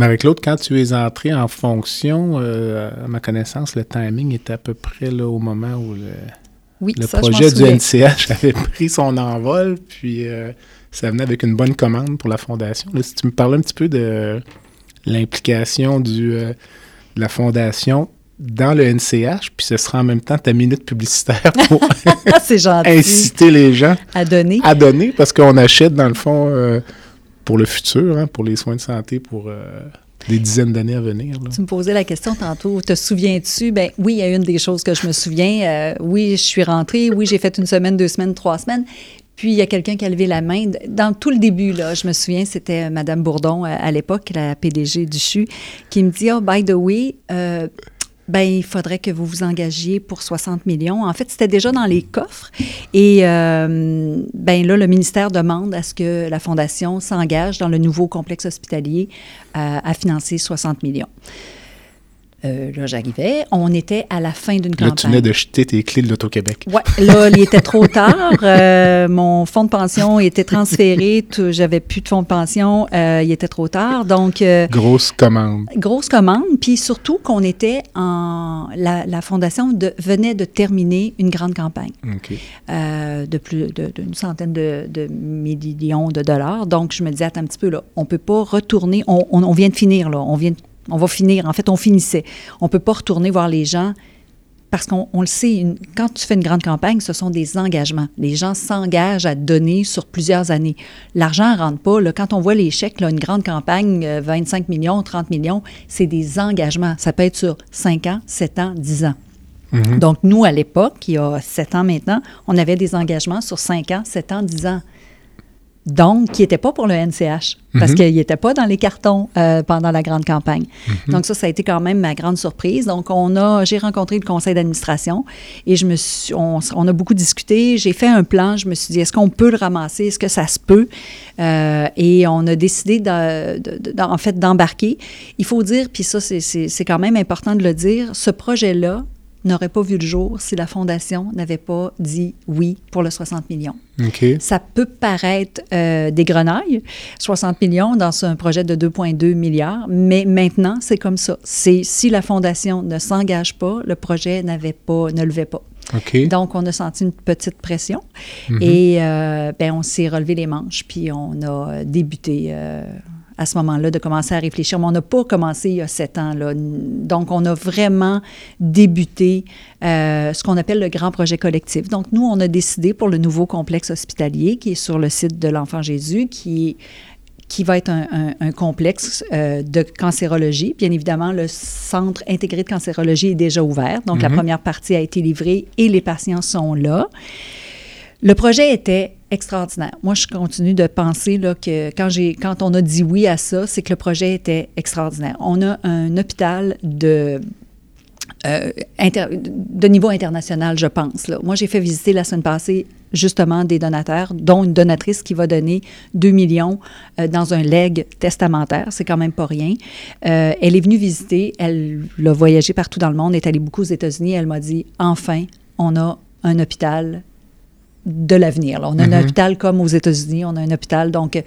Marie-Claude, quand tu es entré en fonction, euh, à ma connaissance, le timing était à peu près là, au moment où le, Oui, le ça, je m'en projet du. NCH avait pris son envol, puis euh, ça venait avec une bonne commande pour la fondation. Là, si tu me parlais un petit peu de l'implication du, euh, de la fondation dans le NCH, puis ce sera en même temps ta minute publicitaire pour inciter les gens À donner. à donner, parce qu'on achète dans le fond euh, pour le futur, hein, pour les soins de santé, pour euh, des dizaines d'années à venir. Tu me posais la question tantôt, te souviens-tu? Ben oui, il y a une des choses que je me souviens. Euh, oui, je suis rentrée. Oui, j'ai fait une semaine, deux semaines, trois semaines. Puis il y a quelqu'un qui a levé la main. Dans tout le début, là, je me souviens, c'était Madame Bourdon euh, à l'époque, la PDG du CHU, qui me dit, oh, by the way, ben, il faudrait que vous vous engagiez pour 60 millions. En fait, c'était déjà dans les coffres. Et euh, ben là, le ministère demande à ce que la Fondation s'engage dans le nouveau complexe hospitalier euh, à financer 60 millions. Euh, là, j'arrivais. On était à la fin d'une Là, campagne. tu venais de jeter tes clés de l'Auto-Québec. Ouais, là, il était trop tard. Euh, mon fonds de pension était transféré. J'avais plus de fonds de pension. Euh, il était trop tard. Donc, Grosse commande. grosse commande. Puis surtout qu'on était en. La, la fondation de- venait de terminer une grande campagne OK. de plus de- d'une centaine de, de millions de dollars. Donc, je me disais, attends un petit peu, là, on peut pas retourner. On, on- on vient de finir, là. On, vient, de- on va finir. En fait, on finissait. On peut pas retourner voir les gens parce qu'on on le sait, une- quand tu fais une grande campagne, ce sont des engagements. Les gens s'engagent à donner sur plusieurs années. L'argent ne rentre pas. là. quand on voit les chèques, là, une grande campagne, euh, 25 millions, 30 millions, c'est des engagements. Ça peut être sur 5 ans, 7 ans, 10 ans. Donc, nous, à l'époque, il y a 7 ans maintenant, on avait des engagements sur 5 ans, 7 ans, 10 ans. Donc, qui n'étaient pas pour le NCH, parce qu'il n'était pas dans les cartons euh, pendant la grande campagne. Donc, ça, ça a été quand même ma grande surprise. Donc, on a, j'ai rencontré le conseil d'administration et je me suis, on, on a beaucoup discuté. J'ai fait un plan. Je me suis dit, est-ce qu'on peut le ramasser? Est-ce que ça se peut? Euh, et on a décidé, de- de- de- en fait, d'embarquer. Il faut dire, puis ça, c'est quand même important de le dire, ce projet-là n'aurait pas vu le jour si la Fondation n'avait pas dit oui pour le 60 millions. Ça peut paraître euh, des grenailles, 60 millions dans un projet de 2,2 milliards, mais maintenant, c'est comme ça. C'est si la Fondation ne s'engage pas, le projet n'avait pas, ne levait pas. Donc, on a senti une petite pression et euh, ben, on s'est relevé les manches, puis on a débuté euh, à ce moment-là de commencer à réfléchir. Mais on n'a pas commencé il y a sept ans. Là. Donc, on a vraiment débuté euh, ce qu'on appelle le grand projet collectif. Donc, nous, on a décidé pour le nouveau complexe hospitalier qui est sur le site de l'Enfant Jésus, qui est qui va être un, un- un complexe euh, de cancérologie. Bien évidemment, le centre intégré de cancérologie est déjà ouvert. Donc, la première partie a été livrée et les patients sont là. Le projet était extraordinaire. Moi, je continue de penser que quand, on a dit oui à ça, c'est que le projet était extraordinaire. On a un hôpital de, euh, niveau international, je pense. Moi, j'ai fait visiter la semaine passée justement des donateurs, dont une donatrice qui va donner 2 millions euh, dans un leg testamentaire. C'est quand même pas rien. Euh, elle est venue visiter, elle a voyagé partout dans le monde, est allée beaucoup aux États-Unis. Elle m'a dit, enfin, on a un hôpital de l'avenir. On a un hôpital comme aux États-Unis, on a un hôpital. Donc, euh,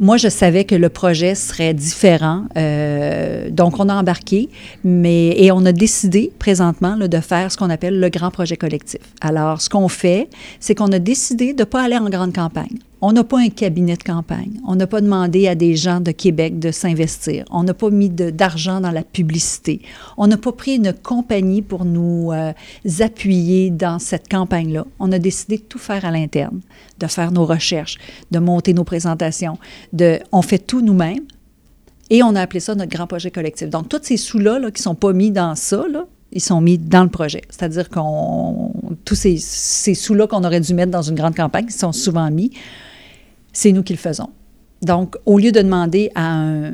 moi, je savais que le projet serait différent. Euh, donc, on a embarqué, mais et on a décidé présentement là, de faire ce qu'on appelle le grand projet collectif. Alors, ce qu'on fait, c'est qu'on a décidé de ne pas aller en grande campagne. On n'a pas un cabinet de campagne. On n'a pas demandé à des gens de Québec de s'investir. On n'a pas mis d'argent dans la publicité. On n'a pas pris une compagnie pour nous euh, appuyer dans cette campagne-là. On a décidé de tout faire à l'interne, de faire nos recherches, de monter nos présentations. De, on fait tout nous-mêmes. Et on a appelé ça notre grand projet collectif. Donc, tous ces sous-là là, qui ne sont pas mis dans ça, ils sont mis dans le projet. C'est-à-dire qu'on tous ces, ces sous-là qu'on aurait dû mettre dans une grande campagne, qui sont souvent mis, c'est nous qui le faisons. Donc, au lieu de demander à un,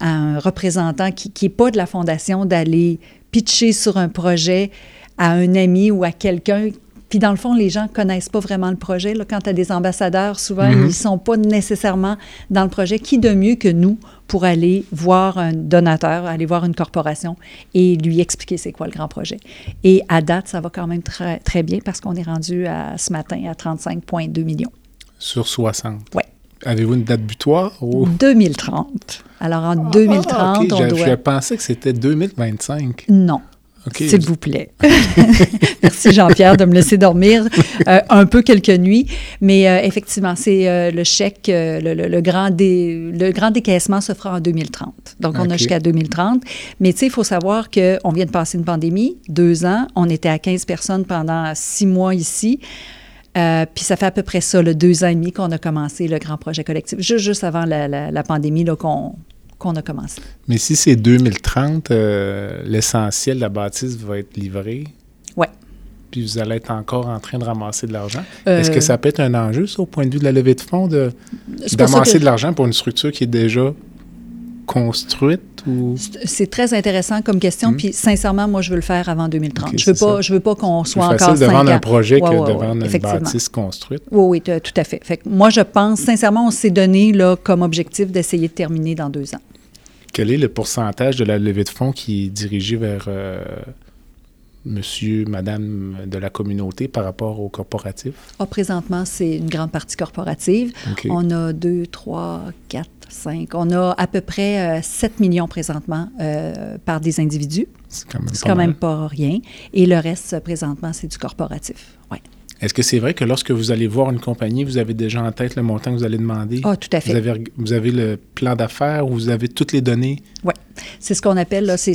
à un représentant qui n'est pas de la fondation d'aller pitcher sur un projet à un ami ou à quelqu'un, puis dans le fond, les gens ne connaissent pas vraiment le projet. Là, quand tu as des ambassadeurs, souvent, Mhm. ils ne sont pas nécessairement dans le projet. Qui de mieux que nous pour aller voir un donateur, aller voir une corporation et lui expliquer c'est quoi le grand projet? Et à date, ça va quand même très, très bien parce qu'on est rendu à, ce matin à 35,2 millions. Sur 60. Ouais. Avez-vous une date butoir? ou- 2030. Alors, en Ah, 2030, ok, on doit... Je pensais que c'était 2025. Non. OK. S'il vous plaît. Merci Jean-Pierre de me laisser dormir euh, un peu quelques nuits. Mais euh, effectivement, c'est euh, le chèque, le, le- le grand dé- le grand décaissement se fera en 2030. Donc, on a jusqu'à 2030. Mais tu sais, il faut savoir qu'on vient de passer une pandémie, deux ans. On était à 15 personnes pendant six mois ici. Euh, puis ça fait à peu près ça, le deux ans et demi qu'on a commencé le grand projet collectif, juste, juste avant la, la- la pandémie là, qu'on qu'on a commencé. Mais si c'est 2030, euh, l'essentiel de la bâtisse va être livré? Ouais. Puis vous allez être encore en train de ramasser de l'argent? Euh, Est-ce que ça peut être un enjeu, ça, au point de vue de la levée de fonds, de, d'amasser que- de l'argent pour une structure qui est déjà construite? Ou? C'est très intéressant comme question, Mm. puis sincèrement, moi, je veux le faire avant 2030. Ok, je veux c'est pas, ça. je veux pas qu'on C'est soit plus encore facile de vendre ans. un projet Ouais, que ouais, de ouais, vendre une bâtisse construite. Oui, oui, tout à fait. Fait que moi, je pense, sincèrement, on s'est donné là, comme objectif d'essayer de terminer dans deux ans. Quel est le pourcentage de la levée de fonds qui est dirigé vers euh, monsieur, madame de la communauté par rapport au corporatif? Ah, présentement, c'est une grande partie corporative. On a deux, trois, quatre, cinq. On a à peu près euh, 7 millions présentement euh, par des individus. C'est quand même quand même pas rien. Et le reste, euh, présentement, c'est du corporatif. Oui. Est-ce que c'est vrai que lorsque vous allez voir une compagnie, vous avez déjà en tête le montant que vous allez demander? Ah, tout à fait. Vous avez, reg- vous avez le plan d'affaires ou vous avez toutes les données? Oui. C'est ce qu'on appelle, là, c'est-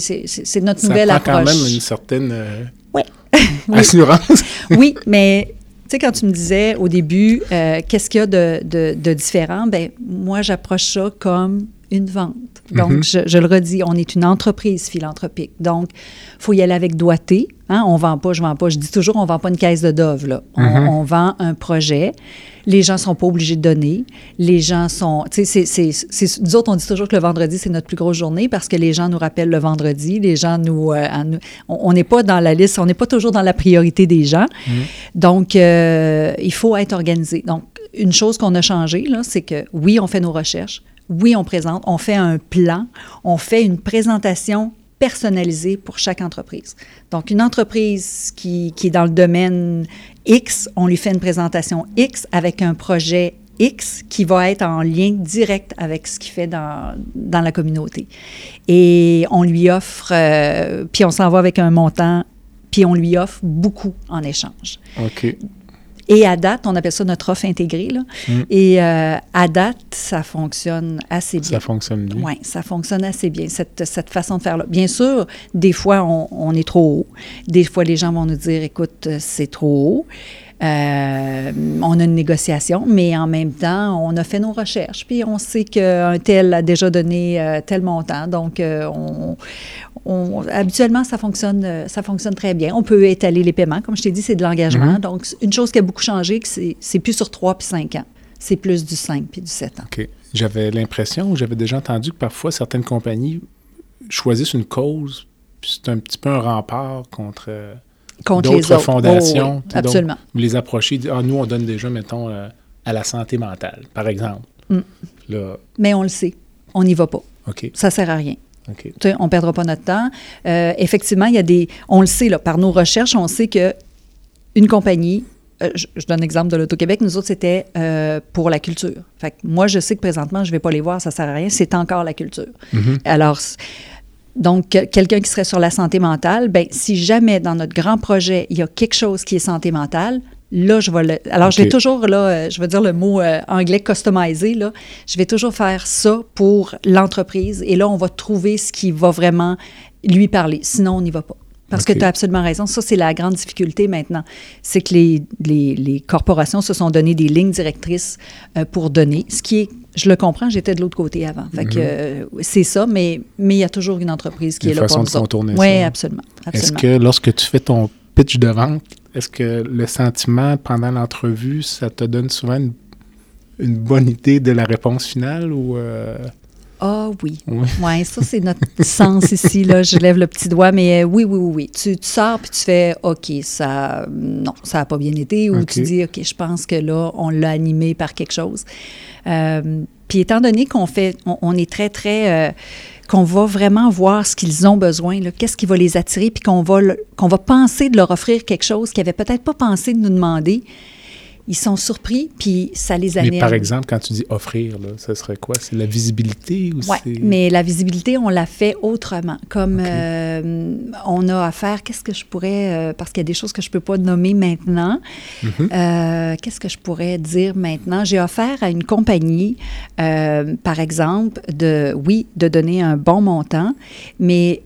notre Ça nouvelle prend approche. quand même une certaine euh, Ouais. Oui. assurance. oui, mais tu sais, quand tu me disais au début, euh, qu'est-ce qu'il y a de, de- de différent, ben moi, j'approche ça comme une vente. Donc, Mhm. je, je le redis, on est une entreprise philanthropique. Donc, il faut y aller avec doigté. Hein? On vend pas, je vends pas. Je dis toujours, on vend pas une caisse de Dove. Là. On, Mhm. on vend un projet. Les gens sont pas obligés de donner. Les gens sont... C'est- nous autres, on dit toujours que le vendredi, c'est notre plus grosse journée parce que les gens nous rappellent le vendredi. Les gens nous... euh, on n'est pas dans la liste, on n'est pas toujours dans la priorité des gens. Donc, euh, il faut être organisé. Donc, une chose qu'on a changé, là, c'est que oui, on fait nos recherches, oui, on présente, on fait un plan, on fait une présentation personnalisée pour chaque entreprise. Donc, une entreprise qui, qui est dans le domaine X, on lui fait une présentation X avec un projet X qui va être en lien direct avec ce qu'il fait dans, dans la communauté. Et on lui offre, euh, puis on s'en va avec un montant, puis on lui offre beaucoup en échange. OK. Et à date, on appelle ça notre offre intégrée. Là. Mm. Et euh, à date, ça fonctionne assez bien. Ça fonctionne bien. Oui, ça fonctionne assez bien, cette, cette façon de faire-là. Bien sûr, des fois, on, on est trop haut. Des fois, les gens vont nous dire, écoute, c'est trop haut. Euh, on a une négociation, mais en même temps, on a fait nos recherches, puis on sait qu'un tel a déjà donné euh, tel montant. Donc, euh, on, on- habituellement, ça fonctionne, euh, ça fonctionne très bien. On peut étaler les paiements. Comme je t'ai dit, c'est de l'engagement. Mhm. Donc, une chose qui a beaucoup changé, que c'est plus sur 3 puis 5 ans. C'est plus du 5 puis du 7 ans. OK. J'avais l'impression, ou j'avais déjà entendu que parfois certaines compagnies choisissent une cause, puis c'est un petit peu un rempart contre euh, Contre les autres. fondations. Oh, oui, donc, absolument. Vous les approchez, ah, nous, on donne déjà, mettons, euh, à la santé mentale, par exemple. Mm. Là, Mais on le sait, on n'y va pas. OK, Ça sert à rien. On ne perdra pas notre temps. Euh, effectivement, il y a des. On le sait, là, par nos recherches, on sait que une compagnie euh, je, je donne l'exemple de l'Auto-Québec, nous autres, c'était euh, pour la culture. Fait que moi, je sais que présentement, je ne vais pas les voir, ça ne sert à rien, c'est encore la culture. Mhm. Alors, donc, que- quelqu'un qui serait sur la santé mentale, ben si jamais dans notre grand projet, il y a quelque chose qui est santé mentale, là, je vais le... Alors, je vais toujours, là, euh, je vais dire le mot euh, anglais customisé, là, je vais toujours faire ça pour l'entreprise et là, on va trouver ce qui va vraiment lui parler. Sinon, on n'y va pas. Parce que tu as absolument raison. Ça, c'est la grande difficulté maintenant. C'est que les, les, les corporations se sont donné des lignes directrices euh, pour donner, ce qui est, je le comprends, j'étais de l'autre côté avant. Fait que euh, c'est ça, mais mais il y a toujours une entreprise qui Une est là pour façon de contourner Oui, ça. absolument. Est-ce absolument. que lorsque tu fais ton pitch de vente, est-ce que le sentiment pendant l'entrevue, ça te donne souvent une, une bonne idée de la réponse finale ou euh, Ah oui. Oui. Ouais, ça, c'est notre sens ici. Là. Je lève le petit doigt, mais euh, oui, oui, oui, oui. Tu, tu sors puis tu fais OK, ça, non, ça n'a pas bien été. Ou tu dis OK, je pense que là, on l'a animé par quelque chose. Euh, puis étant donné qu'on fait, on, on est très, très. euh, qu'on va vraiment voir ce qu'ils ont besoin, qu'est-ce qui va les attirer, puis qu'on va, le- qu'on va penser de leur offrir quelque chose qu'ils n'avaient peut-être pas pensé de nous demander. Ils sont surpris, puis ça les amène. Mais par exemple, quand tu dis offrir, là, ce serait quoi? C'est la visibilité ou Oui, c'est... mais la visibilité, on l'a fait autrement. Comme euh, on a à faire, qu'est-ce que je pourrais, euh, parce qu'il y a des choses que je ne peux pas nommer maintenant, Mhm. Euh, qu'est-ce que je pourrais dire maintenant? J'ai offert à une compagnie, par exemple, de, oui, de donner un bon montant, mais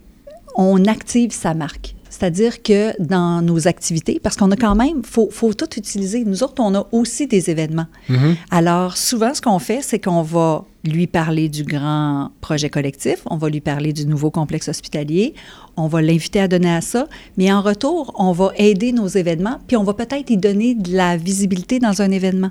on active sa marque. C'est-à-dire que dans nos activités, parce qu'on a quand même, il faut, faut tout utiliser. Nous autres, on a aussi des événements. Mhm. Alors, souvent, ce qu'on fait, c'est qu'on va lui parler du grand projet collectif, on va lui parler du nouveau complexe hospitalier, on va l'inviter à donner à ça, mais en retour, on va aider nos événements, puis on va peut-être y donner de la visibilité dans un événement.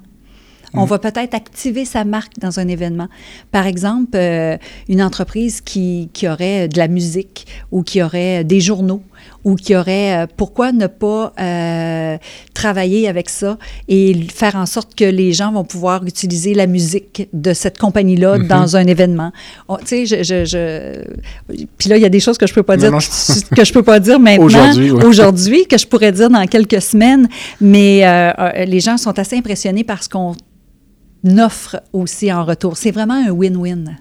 On va peut-être activer sa marque dans un événement. Par exemple, euh, une entreprise qui, qui aurait de la musique ou qui aurait des journaux ou qui aurait, euh, pourquoi ne pas euh, travailler avec ça et faire en sorte que les gens vont pouvoir utiliser la musique de cette compagnie-là Mhm. dans un événement. On- Tu sais, je, je, je- Puis là, il y a des choses que je peux pas Non, dire, non, je- que je peux pas dire maintenant, Aujourd'hui, ouais. que je pourrais dire dans quelques semaines, mais euh, les gens sont assez impressionnés par ce qu'on offre aussi en retour. C'est vraiment un win-win.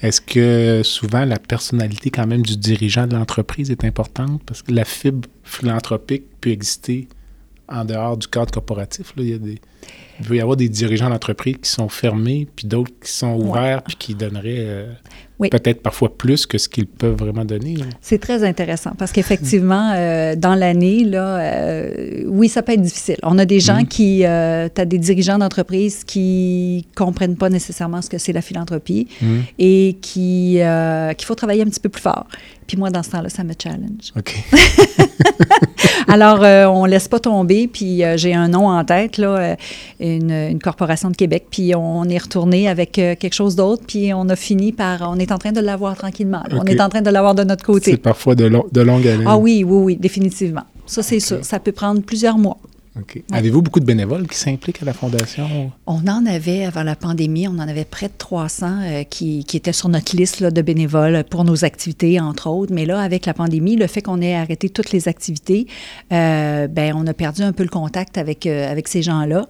Est-ce que souvent la personnalité quand même du dirigeant de l'entreprise est importante? Parce que la fibre philanthropique peut exister en dehors du cadre corporatif. Là. Il, y a des, il peut y avoir des dirigeants d'entreprise qui sont fermés, puis d'autres qui sont ouverts, puis qui donneraient euh, Oui. peut-être parfois plus que ce qu'ils peuvent vraiment donner. C'est très intéressant parce qu'effectivement, euh, dans l'année, là, euh, oui, ça peut être difficile. On a des gens Mhm. qui, tu as des dirigeants d'entreprise qui comprennent pas nécessairement ce que c'est la philanthropie Mhm. et qui euh, qu'il faut travailler un petit peu plus fort. Puis moi, dans ce temps-là, ça me challenge. OK. Alors, euh, on laisse pas tomber. Puis euh, j'ai un nom en tête, là, euh, une, une corporation de Québec. Puis on est retourné avec euh, quelque chose d'autre. Puis on a fini par, on est en train de l'avoir tranquillement. On est en train de l'avoir de notre côté. C'est parfois de, long- de longue haleine. Ah oui, oui, oui, définitivement. Ça, c'est sûr. Ça peut prendre plusieurs mois. Avez-vous beaucoup de bénévoles qui s'impliquent à la Fondation? On en avait, avant la pandémie, on en avait près de 300 euh, qui, qui étaient sur notre liste là, de bénévoles pour nos activités, entre autres. Mais là, avec la pandémie, le fait qu'on ait arrêté toutes les activités, euh, ben, on a perdu un peu le contact avec, euh, avec ces gens-là.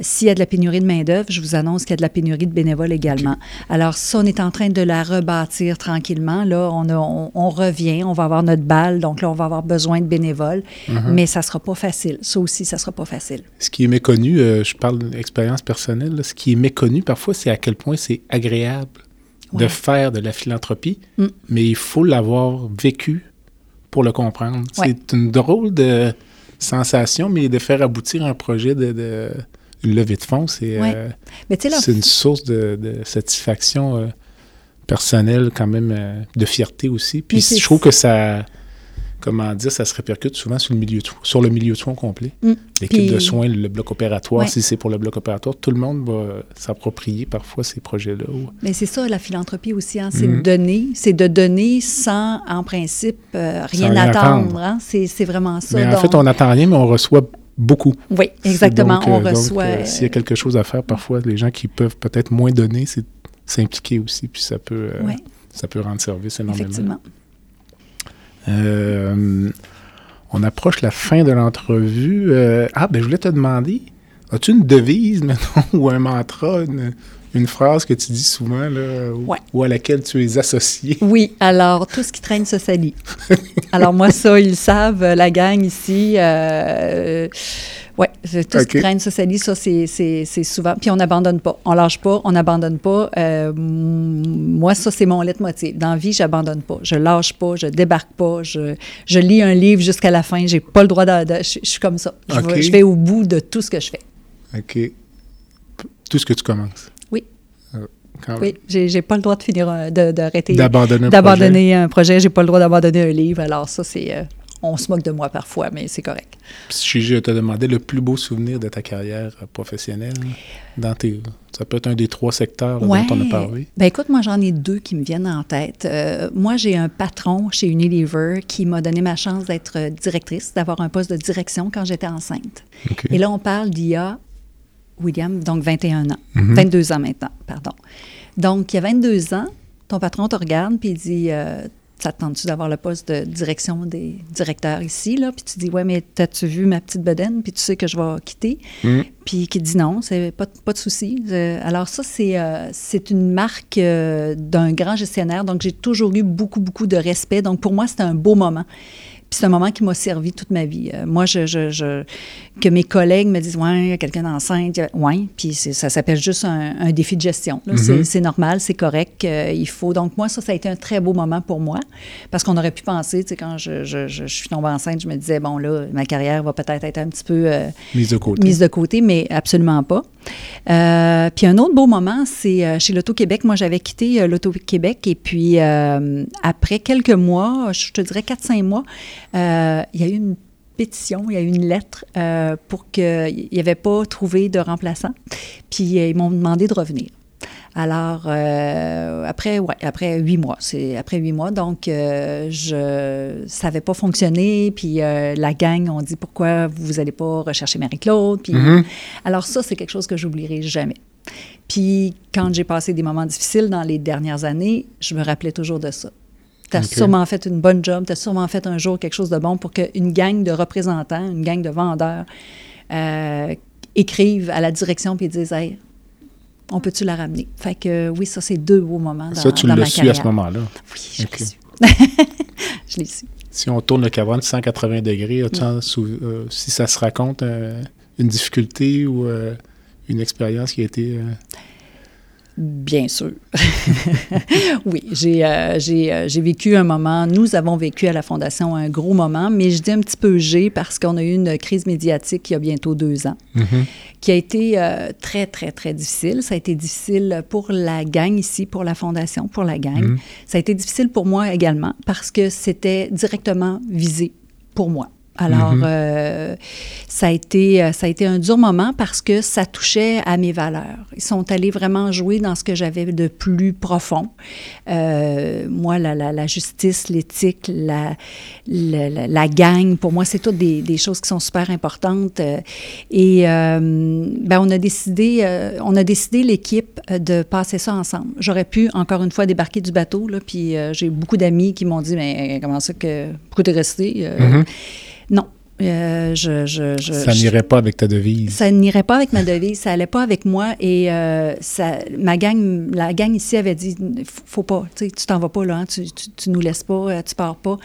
S'il y a de la pénurie de main-d'œuvre, je vous annonce qu'il y a de la pénurie de bénévoles également. Alors, ça, on est en train de la rebâtir tranquillement. Là, on, a- on, on revient, on va avoir notre balle, donc là, on va avoir besoin de bénévoles, mais ça ne sera pas facile. Ça aussi, ça ne sera pas facile. Ce qui est méconnu, euh, je parle d'expérience personnelle, là, ce qui est méconnu parfois, c'est à quel point c'est agréable de faire de la philanthropie, Mm. mais il faut l'avoir vécu pour le comprendre. Ouais. C'est une drôle de sensation, mais de faire aboutir un projet de, de- une levée de fonds, c'est Ouais. euh, une source de, de satisfaction euh, personnelle quand même, de fierté aussi. Puis je trouve que ça, comment dire, ça se répercute souvent sur le milieu de, sur le milieu de soins complet. Mm. L'équipe Puis- de soins, le bloc opératoire, Ouais. si c'est pour le bloc opératoire, tout le monde va s'approprier parfois ces projets-là. Mais c'est ça, la philanthropie aussi, hein, c'est Mhm. de donner, c'est de donner sans, en principe, euh, rien, rien attendre. hein. C'est, vraiment ça. Mais en Donc- fait, on n'attend rien, mais on reçoit beaucoup. Oui, exactement. Donc, on euh, reçoit. euh, S'il y a quelque chose à faire, parfois, les gens qui peuvent peut-être moins donner, c'est s'impliquer aussi, puis ça peut, ça peut rendre service énormément. effectivement. Euh, On approche la fin de l'entrevue. Euh, ah, ben je voulais te demander, as-tu une devise maintenant ou un mantra, une, une phrase que tu dis souvent là, ou, Ouais. ou à laquelle tu es associé? Oui, alors tout ce qui traîne se salit. alors moi, ça, ils savent, la gang ici. Euh, c'est- tout ce qui traîne se salit, ça, c'est- souvent. Puis on n'abandonne pas. On lâche pas, on n'abandonne pas. Euh, moi, ça, c'est mon leitmotiv. Dans la vie, j'abandonne pas. Je lâche pas, je débarque pas. Je, je lis un livre jusqu'à la fin. J'ai pas le droit de. de- je, je suis comme ça. Je, vais, je vais au bout de tout ce que je fais. OK. Tout ce que tu commences. Oui. Euh, quand Oui, j'ai pas le droit de finir, d'arrêter. D'abandonner un d'abandonner un projet. J'ai pas le droit d'abandonner un livre. Alors ça, c'est... euh, on se moque de moi parfois, mais c'est correct. Puis Si je te demandais le plus beau souvenir de ta carrière professionnelle, dans tes, ça peut être un des trois secteurs là, dont on a parlé. Ben écoute, moi, j'en ai deux qui me viennent en tête. Euh, moi, j'ai un patron chez Unilever qui m'a donné ma chance d'être directrice, d'avoir un poste de direction quand j'étais enceinte. Et là, on parle d'il y a, William, donc 21 ans. Mhm. 22 ans maintenant, pardon. Donc, il y a 22 ans, ton patron te regarde puis il dit euh, Ça te tente-tu d'avoir le poste de direction des directeurs ici là? Puis tu dis Ouais, mais t'as-tu vu ma petite bedaine? Puis tu sais que je vais quitter. Mhm. Puis qui dit non, c'est pas, pas de souci. Alors, ça, c'est euh, c'est une marque euh, d'un grand gestionnaire. Donc, j'ai toujours eu beaucoup, beaucoup de respect. Donc, pour moi, c'était un beau moment. Puis c'est un moment qui m'a servi toute ma vie. Euh, moi, je, je, je- que mes collègues me disent, ouais, il y a quelqu'un d'enceinte, ouais, puis ça s'appelle juste un, un défi de gestion. là. C'est-. C'est normal, c'est correct, euh, il faut. Donc moi, ça, ça a été un très beau moment pour moi, parce qu'on aurait pu penser, tu sais, quand je, suis tombée enceinte, je me disais, bon là, ma carrière va peut-être être un petit peu euh, Mise de côté. mise de côté, mais absolument pas. Puis un autre beau moment, c'est chez l'Auto-Québec. Moi, j'avais quitté l'Auto-Québec et puis après quelques mois, je te dirais 4-5 mois, euh, il y a eu une pétition, il y a eu une lettre euh, pour qu'il n'y avait pas trouvé de remplaçant. Puis euh, ils m'ont demandé de revenir. Alors, euh, après, ouais, après huit mois, c'est après huit mois, donc euh, je, ça n'avait pas fonctionné, puis euh, la gang ont dit pourquoi vous n'allez pas rechercher Marie-Claude, puis Mhm. alors ça, c'est quelque chose que j'oublierai jamais. Puis quand j'ai passé des moments difficiles dans les dernières années, je me rappelais toujours de ça. Tu as sûrement fait une bonne job, tu as sûrement fait un jour quelque chose de bon pour qu'une gang de représentants, une gang de vendeurs euh, écrivent à la direction puis disent Hey, on peut-tu la ramener? Fait que oui, ça, c'est deux beaux moments dans, Ça, tu l'as su à ce moment-là. Oui, je Ok. l'ai su. je l'ai su. Si on tourne le cadran de 180 degrés, sou- euh, si ça se raconte euh, une difficulté ou une expérience qui a été... Bien sûr. oui, j'ai euh, j'ai, euh, j'ai vécu un moment, nous avons vécu à la Fondation un gros moment, mais je dis un petit peu j'ai parce qu'on a eu une crise médiatique il y a bientôt deux ans, mhm. qui a été euh, très, très, très difficile. Ça a été difficile pour la gang ici, pour la Fondation, pour la gang. Mhm. Ça a été difficile pour moi également parce que c'était directement visé pour moi. Alors, Mhm. euh, ça, a été, euh, ça a été un dur moment parce que ça touchait à mes valeurs. Ils sont allés vraiment jouer dans ce que j'avais de plus profond. Euh, moi, la, la- la justice, l'éthique, la, la, gang, pour moi, c'est toutes des, des choses qui sont super importantes. Et euh, ben, on a décidé, on a décidé l'équipe de passer ça ensemble. J'aurais pu encore une fois débarquer du bateau, là, puis j'ai beaucoup d'amis qui m'ont dit, mais comment ça que pourquoi t'es resté Mhm. Non, Euh, je, je, je- Ça n'irait pas avec ta devise. ça n'irait pas avec ma devise, ça allait pas avec moi. Et euh, ça, ma gang, la gang ici avait dit, faut pas, tu t'en vas pas là, hein, tu, tu, tu nous laisses pas, euh, tu pars pas.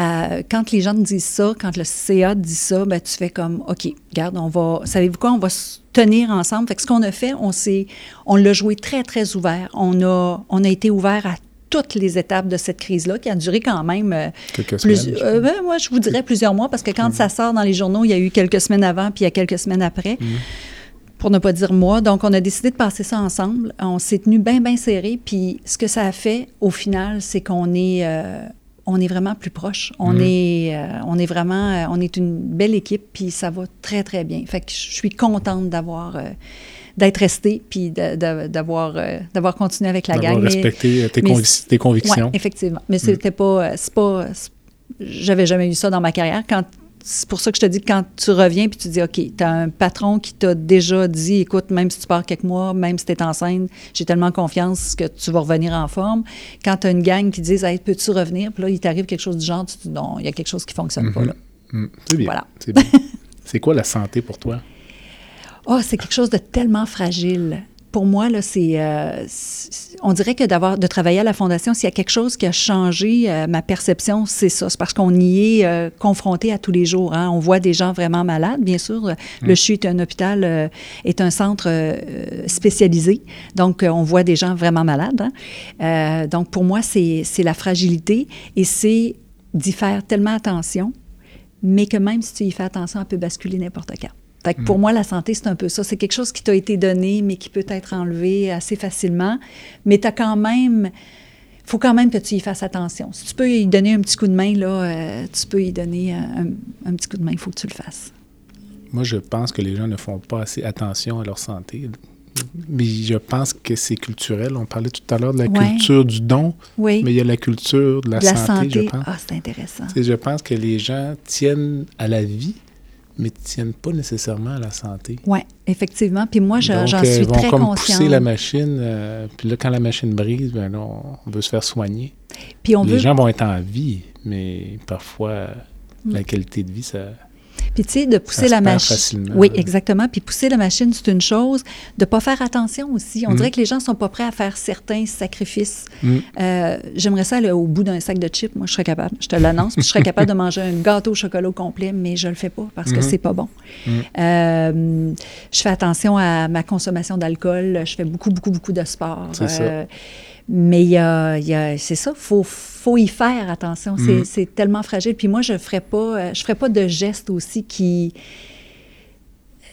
Euh, quand les gens te disent ça, quand le CA te dit ça, ben, tu fais comme, OK, regarde, on va, savez-vous quoi, on va se tenir ensemble. Fait que ce qu'on a fait, on s'est, on l'a joué très, très ouvert. On a, on a été ouvert à toutes les étapes de cette crise-là, qui a duré quand même euh, Quelques plus, semaines. je euh, ben, moi, je vous dirais plusieurs mois, parce que quand ça sort dans les journaux, il y a eu quelques semaines avant, puis il y a quelques semaines après, pour ne pas dire mois. Donc, on a décidé de passer ça ensemble. On s'est tenu bien, bien serré. Puis, ce que ça a fait, au final, c'est qu'on est, euh, on est vraiment plus proche. On, est, euh, on est vraiment, euh, on est une belle équipe, puis ça va très, très bien. Fait que je suis contente d'avoir, euh, d'être restée, puis d'avoir, euh, d'avoir continué avec la gang. Respecté euh, tes, mais convic- tes convictions. effectivement. Mais c'était pas, euh, c'est pas, j'avais jamais eu ça dans ma carrière. Quand, c'est pour ça que je te dis que quand tu reviens puis tu dis, OK, tu as un patron qui t'a déjà dit, écoute, même si tu pars quelques mois, même si tu es enceinte, j'ai tellement confiance que tu vas revenir en forme. Quand tu as une gang qui dit, hey, peux-tu revenir? Puis là, il t'arrive quelque chose du genre, tu te dis, non, il y a quelque chose qui fonctionne pas là. Mm, c'est bien. Voilà. C'est bien. c'est quoi la santé pour toi? Oh, c'est quelque chose de tellement fragile. Pour moi, là, c'est, euh, c'est- on dirait que d'avoir, de travailler à la Fondation, s'il y a quelque chose qui a changé euh, ma perception, c'est ça. C'est parce qu'on y est euh, confronté à tous les jours. hein. On voit des gens vraiment malades, bien sûr. Le CHU est un hôpital, est un centre spécialisé. Donc, on voit des gens vraiment malades. hein. Donc, pour moi, c'est, c'est la fragilité et c'est d'y faire tellement attention, mais que même si tu y fais attention, elle peut basculer n'importe quand. Fait que pour moi, la santé, c'est un peu ça. C'est quelque chose qui t'a été donné, mais qui peut être enlevé assez facilement. Mais tu as quand même. faut quand même que tu y fasses attention. Si tu peux y donner un petit coup de main, là, euh, tu peux y donner un, un petit coup de main. Il faut que tu le fasses. Moi, je pense que les gens ne font pas assez attention à leur santé. Mais je pense que c'est culturel. On parlait tout à l'heure de la Ouais. culture du don, Oui. mais il y a la culture de la, De la santé, santé. je pense. Ah, c'est intéressant. Je pense que les gens tiennent à la vie, mais ne tiennent pas nécessairement à la santé. Oui, effectivement. Puis moi, je- j'en euh, suis vont très comme consciente. pousser la machine, euh, puis là, quand la machine brise, ben là, on, on veut se faire soigner. Puis on les veut gens vont être en vie, mais parfois, Mm. la qualité de vie, ça... Puis tu sais, de pousser Ça la machine. Oui, exactement. Puis pousser la machine, c'est une chose. De ne pas faire attention aussi. On Mm. dirait que les gens ne sont pas prêts à faire certains sacrifices. Mm. Euh, J'aimerais ça aller au bout d'un sac de chips. Moi, je serais capable. Je te l'annonce. Je serais capable de manger un gâteau au chocolat au complet, mais je ne le fais pas parce que Mhm. c'est pas bon. Mm. Euh, je fais attention à ma consommation d'alcool. Je fais beaucoup, beaucoup, beaucoup de sport. C'est ça. Mais il y a, il y a- c'est ça, faut, faut y faire attention. C'est, c'est tellement fragile. Puis moi, je ferais pas, euh, je ferais pas de gestes aussi qui,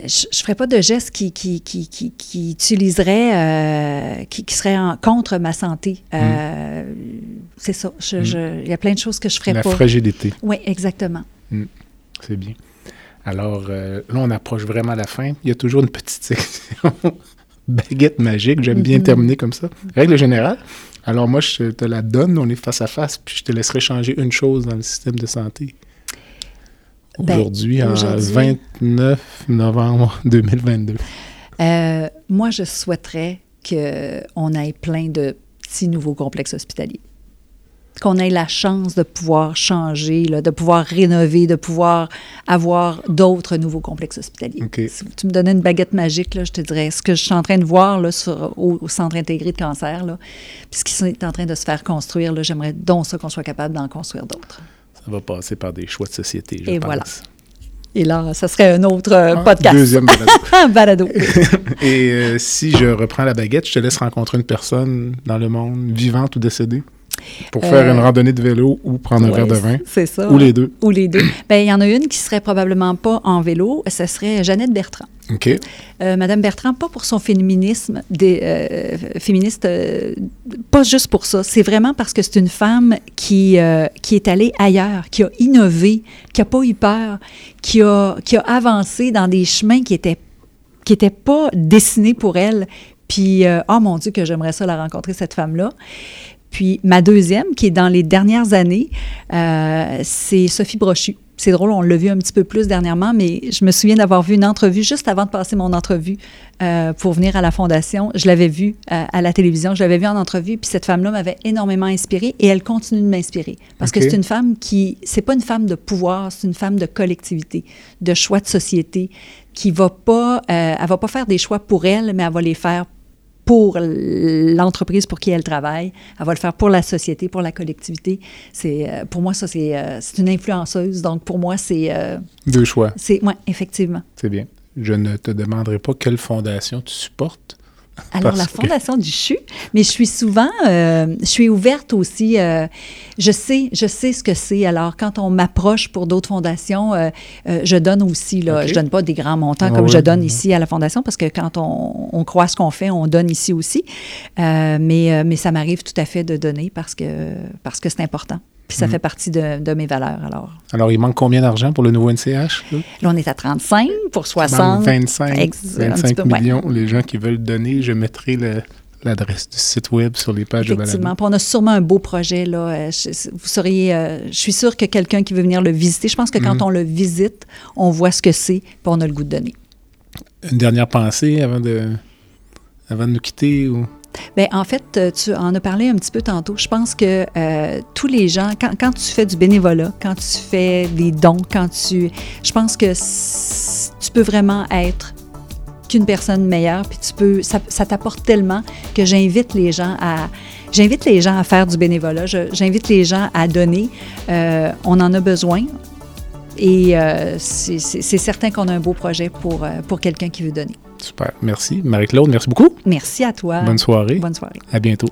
je, je ferais pas de gestes qui, qui, qui, qui, qui utiliserait, euh, qui, qui seraient en- contre ma santé. Euh, C'est ça. Je- Il y a plein de choses que je ferais La pas. fragilité, Oui, exactement. c'est bien. Alors, euh, là, on approche vraiment la fin. Il y a toujours une petite section baguette magique. J'aime bien Mhm. terminer comme ça. Règle générale. Alors, moi, je te la donne. On est face à face. Puis, je te laisserai changer une chose dans le système de santé. Ben, Aujourd'hui, en aujourd'hui- 29 novembre 2022. Euh, moi, je souhaiterais qu'on ait plein de petits nouveaux complexes hospitaliers. Qu'on ait la chance de pouvoir changer, là, de pouvoir rénover, de pouvoir avoir d'autres nouveaux complexes hospitaliers. OK. Si tu me donnais une baguette magique, là, je te dirais ce que je suis en train de voir là, sur- au, au Centre intégré de cancer, là, puis ce qui est en train de se faire construire, j'aimerais donc ça qu'on soit capable d'en construire d'autres. Ça va passer par des choix de société, je Et pense. voilà. Et là, ça serait un autre euh, Ah, podcast. Deuxième balado. Balado. Et euh, si je reprends la baguette, je te laisse rencontrer une personne dans le monde, vivante ou décédée, pour faire Euh, une randonnée de vélo ou prendre un Ouais, verre de vin, C'est ça. ou les deux. Ou les deux. Bien, il y en a une qui serait probablement pas en vélo, ce serait Jeannette Bertrand. OK. Euh, Madame Bertrand, pas pour son féminisme, des, euh, féministe, euh, pas juste pour ça. C'est vraiment parce que c'est une femme qui, qui est allée ailleurs, qui a innové, qui n'a pas eu peur, qui a, qui a avancé dans des chemins qui étaient qui n'étaient pas dessinés pour elle. Puis, euh, oh mon Dieu, que j'aimerais ça la rencontrer, cette femme-là. Puis, ma deuxième, qui est dans les dernières années, euh, c'est Sophie Brochu. C'est drôle, on l'a vu un petit peu plus dernièrement, mais je me souviens d'avoir vu une entrevue juste avant de passer mon entrevue euh, pour venir à la Fondation. Je l'avais vue euh, à la télévision, je l'avais vue en entrevue, puis cette femme-là m'avait énormément inspirée et elle continue de m'inspirer. Parce que c'est une femme qui, c'est pas une femme de pouvoir, c'est une femme de collectivité, de choix de société, qui va pas, euh, elle va pas faire des choix pour elle, mais elle va les faire pour l'entreprise pour qui elle travaille. Elle va le faire pour la société, pour la collectivité. C'est, euh, pour moi, ça, c'est, euh, c'est une influenceuse. Donc, pour moi, c'est, euh, Deux choix, c'est, ouais, effectivement. c'est bien. Je ne te demanderai pas quelle fondation tu supportes. Alors, Parce la que- Fondation du CHU, mais je suis souvent, euh, je suis ouverte aussi, euh, je sais, je sais ce que c'est. Alors, quand on m'approche pour d'autres fondations, euh, je donne aussi, là, OK. je donne pas des grands montants Ah comme oui, je donne ici à la Fondation, parce que quand on, on croit ce qu'on fait, on donne ici aussi. Mais, mais ça m'arrive tout à fait de donner parce que, parce que c'est important. Puis ça Mhm. fait partie de, de mes valeurs. Alors, Alors, il manque combien d'argent pour le nouveau NCH? là? là, on est à 35 pour Il 60. manque 25, Ex- un 25 petit peu, ouais. millions. Les gens qui veulent donner, je mettrai le- l'adresse du site web sur les pages de balado. Effectivement. On a sûrement un beau projet. Là. Euh, je- vous seriez, euh, je suis sûre que quelqu'un qui veut venir le visiter, je pense que quand Mhm. on le visite, on voit ce que c'est, puis on a le goût de donner. Une dernière pensée avant de, avant de nous quitter? Ou... Bien, en fait, euh, tu en as parlé un petit peu tantôt. Je pense que euh, tous les gens, quand, tu fais du bénévolat, quand tu fais des dons, quand tu... Je pense que tu peux vraiment être qu'une personne meilleure, puis tu peux... Ça, t'apporte tellement que j'invite les gens à... J'invite les gens à faire du bénévolat. J'invite les gens à donner. Euh, on en a besoin. Et c'est certain qu'on a un beau projet pour, pour quelqu'un qui veut donner. Super. Merci. Marie-Claude, merci beaucoup. Merci à toi. Bonne soirée. Bonne soirée. À bientôt.